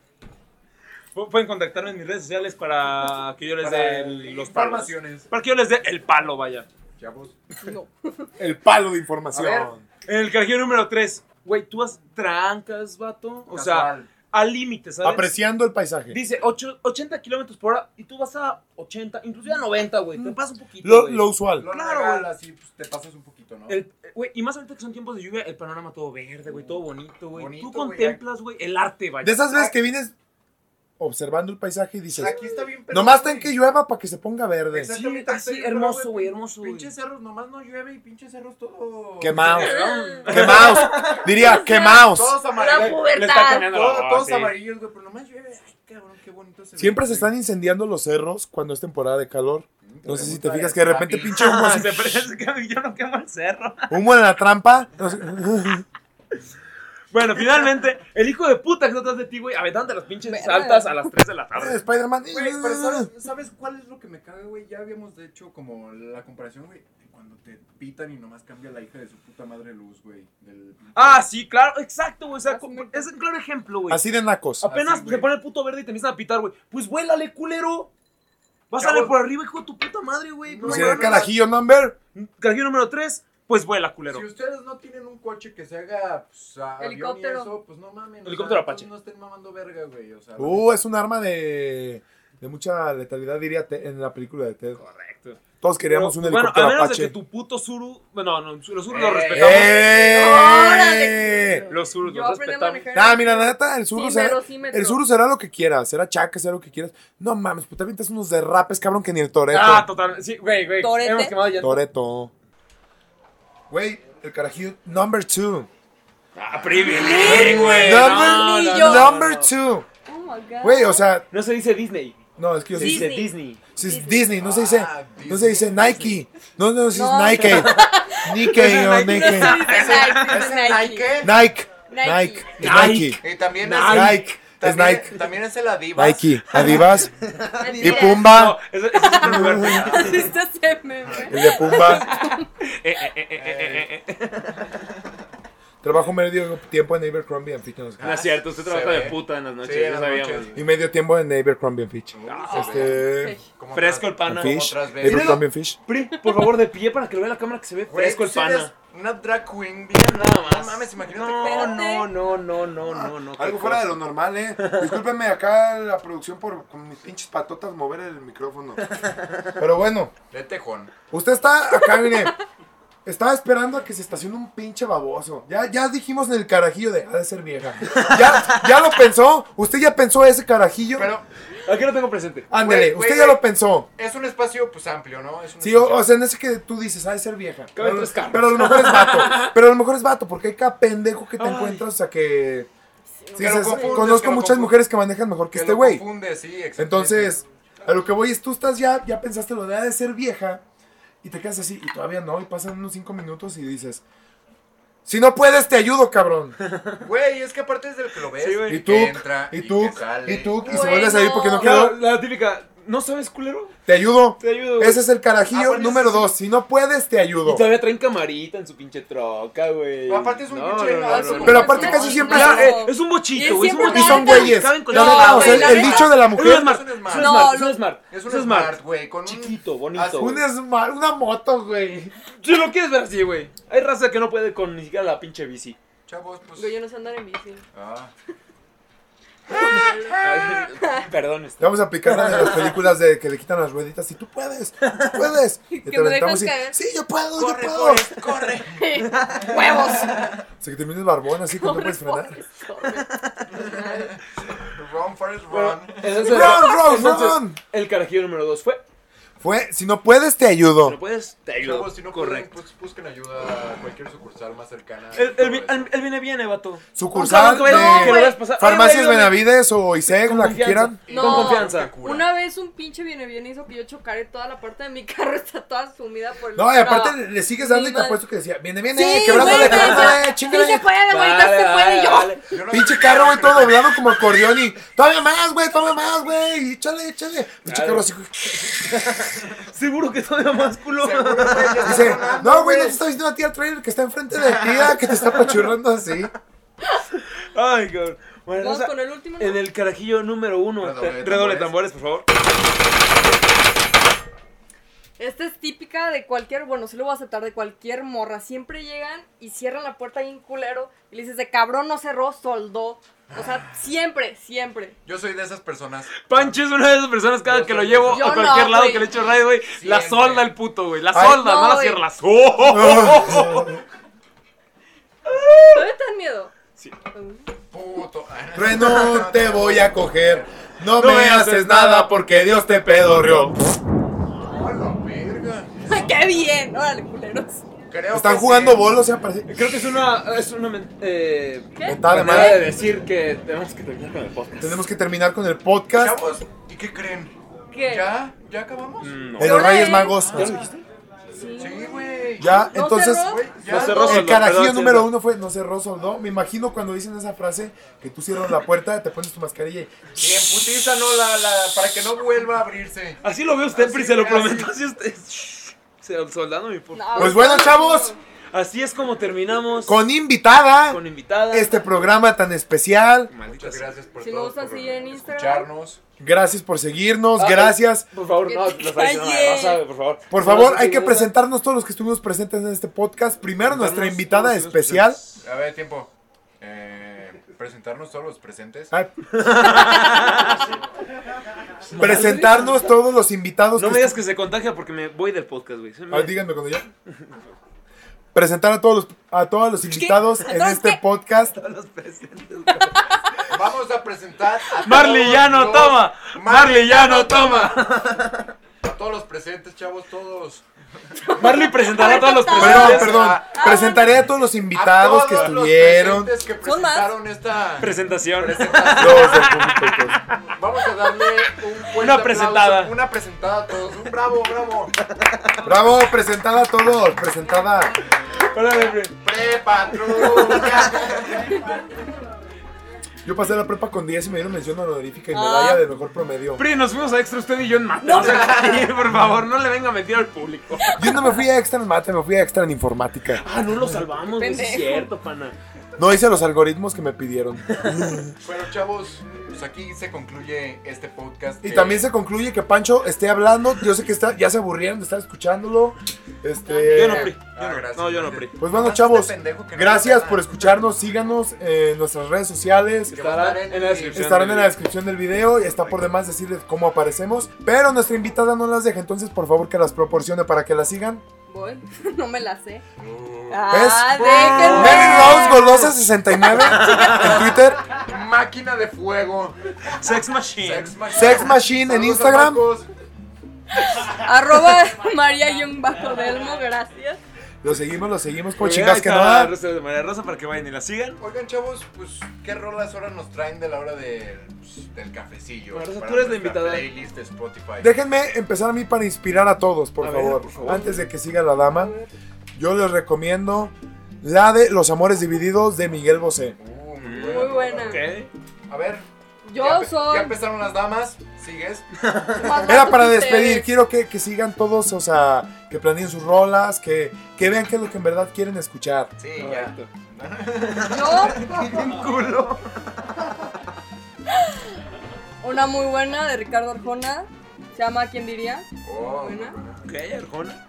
Pu- Pueden contactarme en mis redes sociales para que yo les dé los palos. Para que yo les dé el palo, vaya. Chavos. No. El palo de A ver. información. En el carajillo número 3. Güey, tú has trancas, vato. O sea, al límite, ¿sabes? Apreciando el paisaje. Dice ocho- 80 kilómetros por hora y tú vas a 80, inclusive a 90, güey. Te pasa un poquito. Lo, usual. Lo Claro, legal, güey. así pues, te pasas un poquito, ¿no? El- Güey, y más ahorita que son tiempos de lluvia, el panorama todo verde, güey, todo bonito, güey. Bonito, Tú güey. contemplas, güey, el arte, vaya. De esas veces que vienes observando el paisaje y dices, Aquí está bien. nomás ten que llueva para que se ponga verde. Sí, así, hermoso, güey, hermoso. Pinches cerros, nomás no llueve y pinches cerros todo. Quemados. Quemaos. Diría, quemaos. Todos amarillos. Le está Todos, sí. amarillos, güey, pero nomás llueve. Ay, cabrón, qué bonito se ve. Siempre se están incendiando los cerros cuando es temporada de calor. No sé si te fijas que de repente pinche humo, se parece que yo no quemo el cerro. humo en la trampa. Bueno, finalmente, el hijo de puta que está atrás de ti, güey, aventando las pinches saltas a las 3 de la tarde. Spider-Man. Güey, pero ¿sabes, ¿sabes cuál es lo que me caga, güey? Ya habíamos hecho como la comparación, güey. cuando te pitan y nomás cambia la hija de su puta madre luz, güey. Del... Ah, sí, claro, exacto, güey. O sea, me es un claro ejemplo, güey. Así de nacos. Apenas Así, se pone el puto verde y te empiezan a pitar, güey. Pues vuélale, culero. Vas a por arriba, hijo de tu puta madre, güey. No, Si carajillo number. Carajillo número 3, pues vuela, culero. Si ustedes no tienen un coche que se haga pues, a avión y Helicóptero. eso, pues no mamen. o Helicóptero sea, Apache. No estén mamando verga, güey. O sea, Uh, es un arma de, de mucha letalidad, diría Te- en la película de Ted. Correcto. Todos queríamos un Pero, bueno, helicóptero a menos Apache. de que tu puto Zuru. Bueno, no, los Zurus los Eh. respetamos. ¡Eh! Los Zurus los respetamos. Nah, mira, la neta, el Zuru, será, el Zuru será lo que quieras. Será chaca, será lo que quieras. No mames, puta, avientas unos derrapes, cabrón, que ni el Toreto. Ah, total. Sí, güey, güey. Torete. Hemos quemado ya. Toreto. Güey, el carajillo number two. Ah, privilegio, güey. Number, No, no, yo. no, no, number no. two. Oh my god. Güey, o sea, No se dice Disney. no, es que yo Se dice Disney. Disney. Si es Disney, no se dice, Ah, no se dice Nike. No, no, si es No. Nike. Nike o Nike. Nike. Nike, Nike. Nike. Nike. Nike. Es Nike. Nike. Y también Nike. es, Nike. Es también, Nike. también es el Adivas. Nike. Adivas. Y. Pumba. No, ese, ese es. El de Pumba. Eh, eh, eh, eh, eh, eh, eh. Trabajo medio tiempo en Abercrombie and Fitch. no sé. No es cierto, usted trabaja de puta en las noches, Sí, ya sabíamos. Y medio tiempo en Abercrombie and Fitch. Uh, Este. Fresco el pana. Fish. otras veces. Abercrombie and Fish. Pri, por favor, de pie para que lo vea la cámara que se ve fresco el pana. Una drag queen bien Nada más. No mames, imagínate. No, no, no, no, no, no, no. Algo fuera de lo normal, eh. Discúlpenme acá la producción por con mis pinches patotas mover el micrófono. Pero bueno, De tejón. usted está acá, mire. Estaba esperando a que se estacione un pinche baboso. Ya, ya dijimos en el carajillo de ha de ser vieja. Ya, ya lo pensó. Usted ya pensó ese carajillo. Pero Aquí lo tengo presente. Güey, usted ya güey. lo pensó. es un espacio pues amplio, ¿no? Es un Sí, o, espacio- o sea, en ese que tú dices, ha de ser vieja. Pero, tres carros. pero a lo mejor es vato. Pero a lo mejor es vato, porque hay cada pendejo que te Ay. encuentras, o sea, que. Sí, conozco que muchas mujeres que manejan mejor que, que este güey. sí. Entonces, a lo que voy es, tú estás ya, ya pensaste lo de ha de ser vieja, y te quedas así, y todavía no, y pasan unos cinco minutos y dices, si no puedes, te ayudo, cabrón. Güey, es que aparte es del que lo ves. Sí. Y que tú, entra, y tú, que sale. y tú, y se vuelve a salir porque no quedó, la típica, ¿no sabes, culero? te ayudo. Te ayudo. güey. Ese es el carajillo Ah, bueno, número dos, si no puedes, te ayudo. Y todavía traen camarita en su pinche troca, güey. Aparte es un No, pinche no, no, no, no. Pero aparte No, casi no, siempre no. eh, es un bochito, Y güey. Es un siempre Y bochito. son güeyes. caben con La la neta, neta, o sea, el, dicho de la mujer. Es un smart. No. Es un smart. Es un Es un smart, güey, con un... Chiquito, bonito. Un smart, una moto, güey. Si lo quieres ver así, güey. Hay raza que no puede con ni siquiera la pinche bici. Chavos, pues... Güey, yo no sé andar en bici. Ah, Perdón, este. Vamos a aplicar la de las películas de que le quitan las rueditas. Y tú puedes, tú puedes. Y Que te me aventamos y, caer. sí, yo puedo, corre, yo puedo. Forrest, corre. ¡Huevos! O sea, que termines barbón así que no puedes frenar. Run, Forrest, Bueno, run. Run, run, entonces, run. el carajillo número 2 fue. Si no puedes, te Si ayudo. no puedes, te ayudo. Chavos, si no pueden, Correcto. pues busquen ayuda a cualquier sucursal más cercana. Él, él, él- él viene bien, eh, vato. Sucursal de pasar. Farmacias Benavides o ISEG, Con la que quieran. No. Con confianza. Una vez un pinche viene bien hizo que yo chocara y toda la parte de mi carro está toda sumida por el No, y aparte No. le, le sigues dando Sí, y te apuesto que decía, viene, viene, Sí, quebrándole, quebrándole, decía, chingale. Sí se puede, güey, Dale, se puede. yo. Yo no- Pinche carro, güey, todo doblado como acordeón y todavía más, güey, todavía más, güey, échale, échale. Pinche carro así, güey. Seguro que todavía más culo. Dice, no, güey, no te está diciendo a ti al trailer que está enfrente de ti, ah, que te está apachurrando así. Ay, cabrón. Bueno, Vamos o sea, con el último. ¿no? en el carajillo número uno, Redoble de redoble tambores, por favor. Esta es típica de cualquier, bueno, sí lo voy a aceptar, de cualquier morra. Siempre llegan y cierran la puerta ahí en culero y le dices, de cabrón no cerró, soldó. O sea, siempre, siempre. Yo soy de esas personas. Pancho es una de esas personas cada Yo que lo llevo Yo a cualquier no, lado güey. que le echo raid, güey. La Siempre. solda el puto, güey. La Ay. solda, no, No, la güey. cierra, la solda. ¿Todavía te dan miedo? Sí. Puto. Trueno, te voy a coger. No, No me haces nada porque Dios te pedorreó. A la verga. ¡Qué bien! Órale, culeros. Creo Están que jugando sí. bolos, o sea, parece. Creo que es una, es una eh. Mentada de manera madre. de decir que tenemos que terminar con el podcast. Tenemos que terminar con el podcast Chavos, ¿y qué creen? ¿Qué? ¿Ya? ¿Ya acabamos? Mm, No. de los Reyes es? Magos. ¿Ya lo dijiste? Sí. Güey. Ya, ¿No entonces. cerró? Ya. No cerró. El carajillo número uno fue no cerró, soldó. Me imagino cuando dicen esa frase que tú cierras la puerta, te pones tu mascarilla y. Bien, putiza, no, la, la, para que no vuelva a abrirse. Así lo ve usted, Pri, se lo prometo. Así usted. Soldando mi por- No, Pues bueno, chavos, Así es como terminamos con invitada, con invitada. este programa tan especial. Maldita Muchas gracias por Si por escucharnos. Gracias por seguirnos, Ah, gracias. Por favor, no, te lo está diciendo calles. Rosa, por favor. Por favor, hay que no, presentarnos todos los que estuvimos presentes en este podcast. Primero nuestra invitada los especial. A ver, tiempo. Eh, presentarnos todos los presentes. Ay. Presentarnos todos los invitados. No que me digas que se contagia porque me voy del podcast, güey. Se me- díganme cuando ya. Presentar a todos los, a todos los invitados en ¿Todos este qué? podcast. Todos los presentes. Vamos a presentar a Marley todos ya no los- toma. Marley ya no toma. A todos los presentes, chavos, todos. Marley presentará a todos los Perdón, presentes. perdón. Presentaré a todos los invitados a que todos los estuvieron. presentes que presentaron esta Presentación. presentación. Vamos a darle un fuerte Una presentada. Una presentada a todos. Un bravo, bravo. Bravo, presentada a todos. Presentada. Prepatrulla. Yo pasé la prepa con 10 y me dieron mención honorífica y Ah. medalla de mejor promedio. Pri, nos fuimos a extra usted y yo en mate. O sea, sí, por favor, no le venga a mentir al público. Yo no me fui a extra en mate, me fui a extra en informática. Ah, no lo salvamos, sí Es cierto, pana. No hice los algoritmos que me pidieron. Bueno, chavos, pues aquí se concluye este podcast. Y que- también se concluye que Pancho esté hablando. Yo sé que está, ya se aburrieron de estar escuchándolo. Este, Yo no, Pri. Yo Ah, no. gracias, No, yo no. Pri. Pues bueno, chavos, este pendejo que no gracias por escucharnos. Síganos en nuestras redes sociales. Que va a estar en, en la descripción. Estarán en la descripción del video y está por demás decirles cómo aparecemos. Pero nuestra invitada no las deja, entonces por favor que las proporcione para que las sigan. No me la sé. Uh, Ah, Mary Rose Golosa 69 en Twitter. máquina de fuego. Sex Machine. Sex Machine. Sex Machine en Instagram. Arroba María Young Bajo Delmo, gracias. Lo seguimos, lo seguimos por chingas que está no. Rosa de María Rosa para que vayan y la sigan. Oigan, chavos, pues, ¿qué rolas ahora nos traen de la hora del, pues, del cafecillo? Bueno, Rosa, Para tú eres la invitada. playlist de Spotify. Déjenme empezar a mí para inspirar a todos, por A ver, favor. por favor. Antes de que siga la dama, yo les recomiendo la de Los Amores Divididos de Miguel Bosé. Uh, Muy buena. A ver. Yo ya, soy. Ya empezaron las damas. ¿Sigues? Era para despedir, quiero que, que sigan todos, o sea, que planeen sus rolas, que, que vean qué es lo que en verdad quieren escuchar. Sí, ya. Yo. Una muy buena de Ricardo Arjona. Se llama ¿Quién diría? Oh, Buena. Ok, Arjona.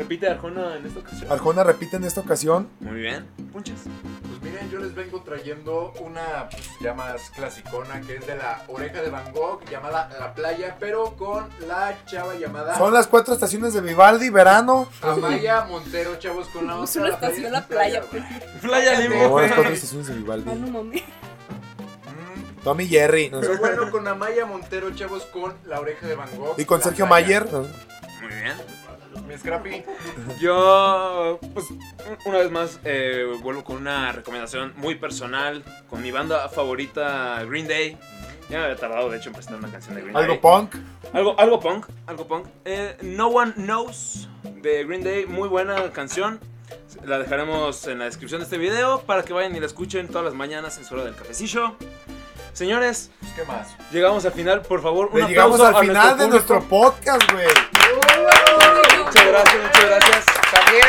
Repite Arjona en esta ocasión. Arjona repite en esta ocasión. Muy bien. Punches. Pues miren, yo les vengo trayendo una pues, ya más clasicona que es de la oreja de Van Gogh llamada La Playa, pero con la chava llamada Son las cuatro estaciones de Vivaldi, verano. Amaya Montero, chavos, con la Es otra. una La estación es la playa. güey. Playa No, Limbo. las cuatro estaciones de Vivaldi. Ah, no. Mm, Tommy Jerry. no sé. Pero bueno, con Amaya Montero, chavos, con la oreja de Van Gogh. Y con Sergio Playa. Mayer. Muy bien. Mi Scrappy. Yo, pues, una vez más, eh, vuelvo con una recomendación muy personal, con mi banda favorita, Green Day. Ya me había tardado, de hecho, en presentar una canción de Green Day. Algo punk. Algo, algo punk, algo punk. Eh, no One Knows de Green Day, muy buena canción. La dejaremos en la descripción de este video para que vayan y la escuchen todas las mañanas en su hora del cafecillo. Señores, Pues, ¿Qué más? llegamos al final, por favor, un Le llegamos aplauso al final de público. nuestro podcast, güey. Muchas gracias, muchas gracias. También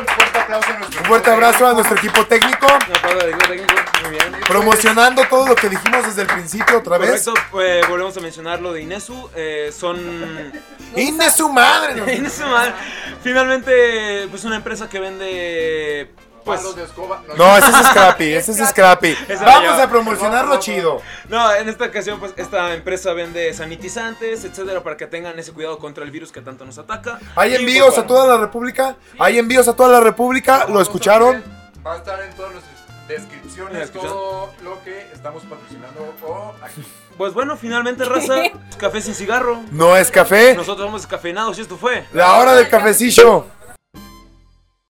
un fuerte aplauso a nuestro Un fuerte abrazo a nuestro equipo técnico. Un aplauso al equipo técnico, muy bien. Promocionando todo lo que dijimos desde el principio otra vez. Correcto, eh, volvemos a mencionar lo de Inesu. eh, son. ¡Inde su madre! Inesu, man, Finalmente, pues una empresa que vende. Pues. Palos de escoba. No, ese es Scrappy, ese es Scrappy. Esa Vamos a promocionarlo chido. No, en esta ocasión, pues esta empresa vende sanitizantes, etcétera, para que tengan ese cuidado contra el virus que tanto nos ataca. Hay Y, envíos pues, a toda la República. Hay envíos a toda la República. ¿Lo escucharon? Va a estar en todas nuestras descripciones todo lo que estamos patrocinando o aquí. Pues bueno, finalmente, raza, café sin cigarro. No es café. Nosotros somos descafeinados y esto fue. La hora del cafecillo.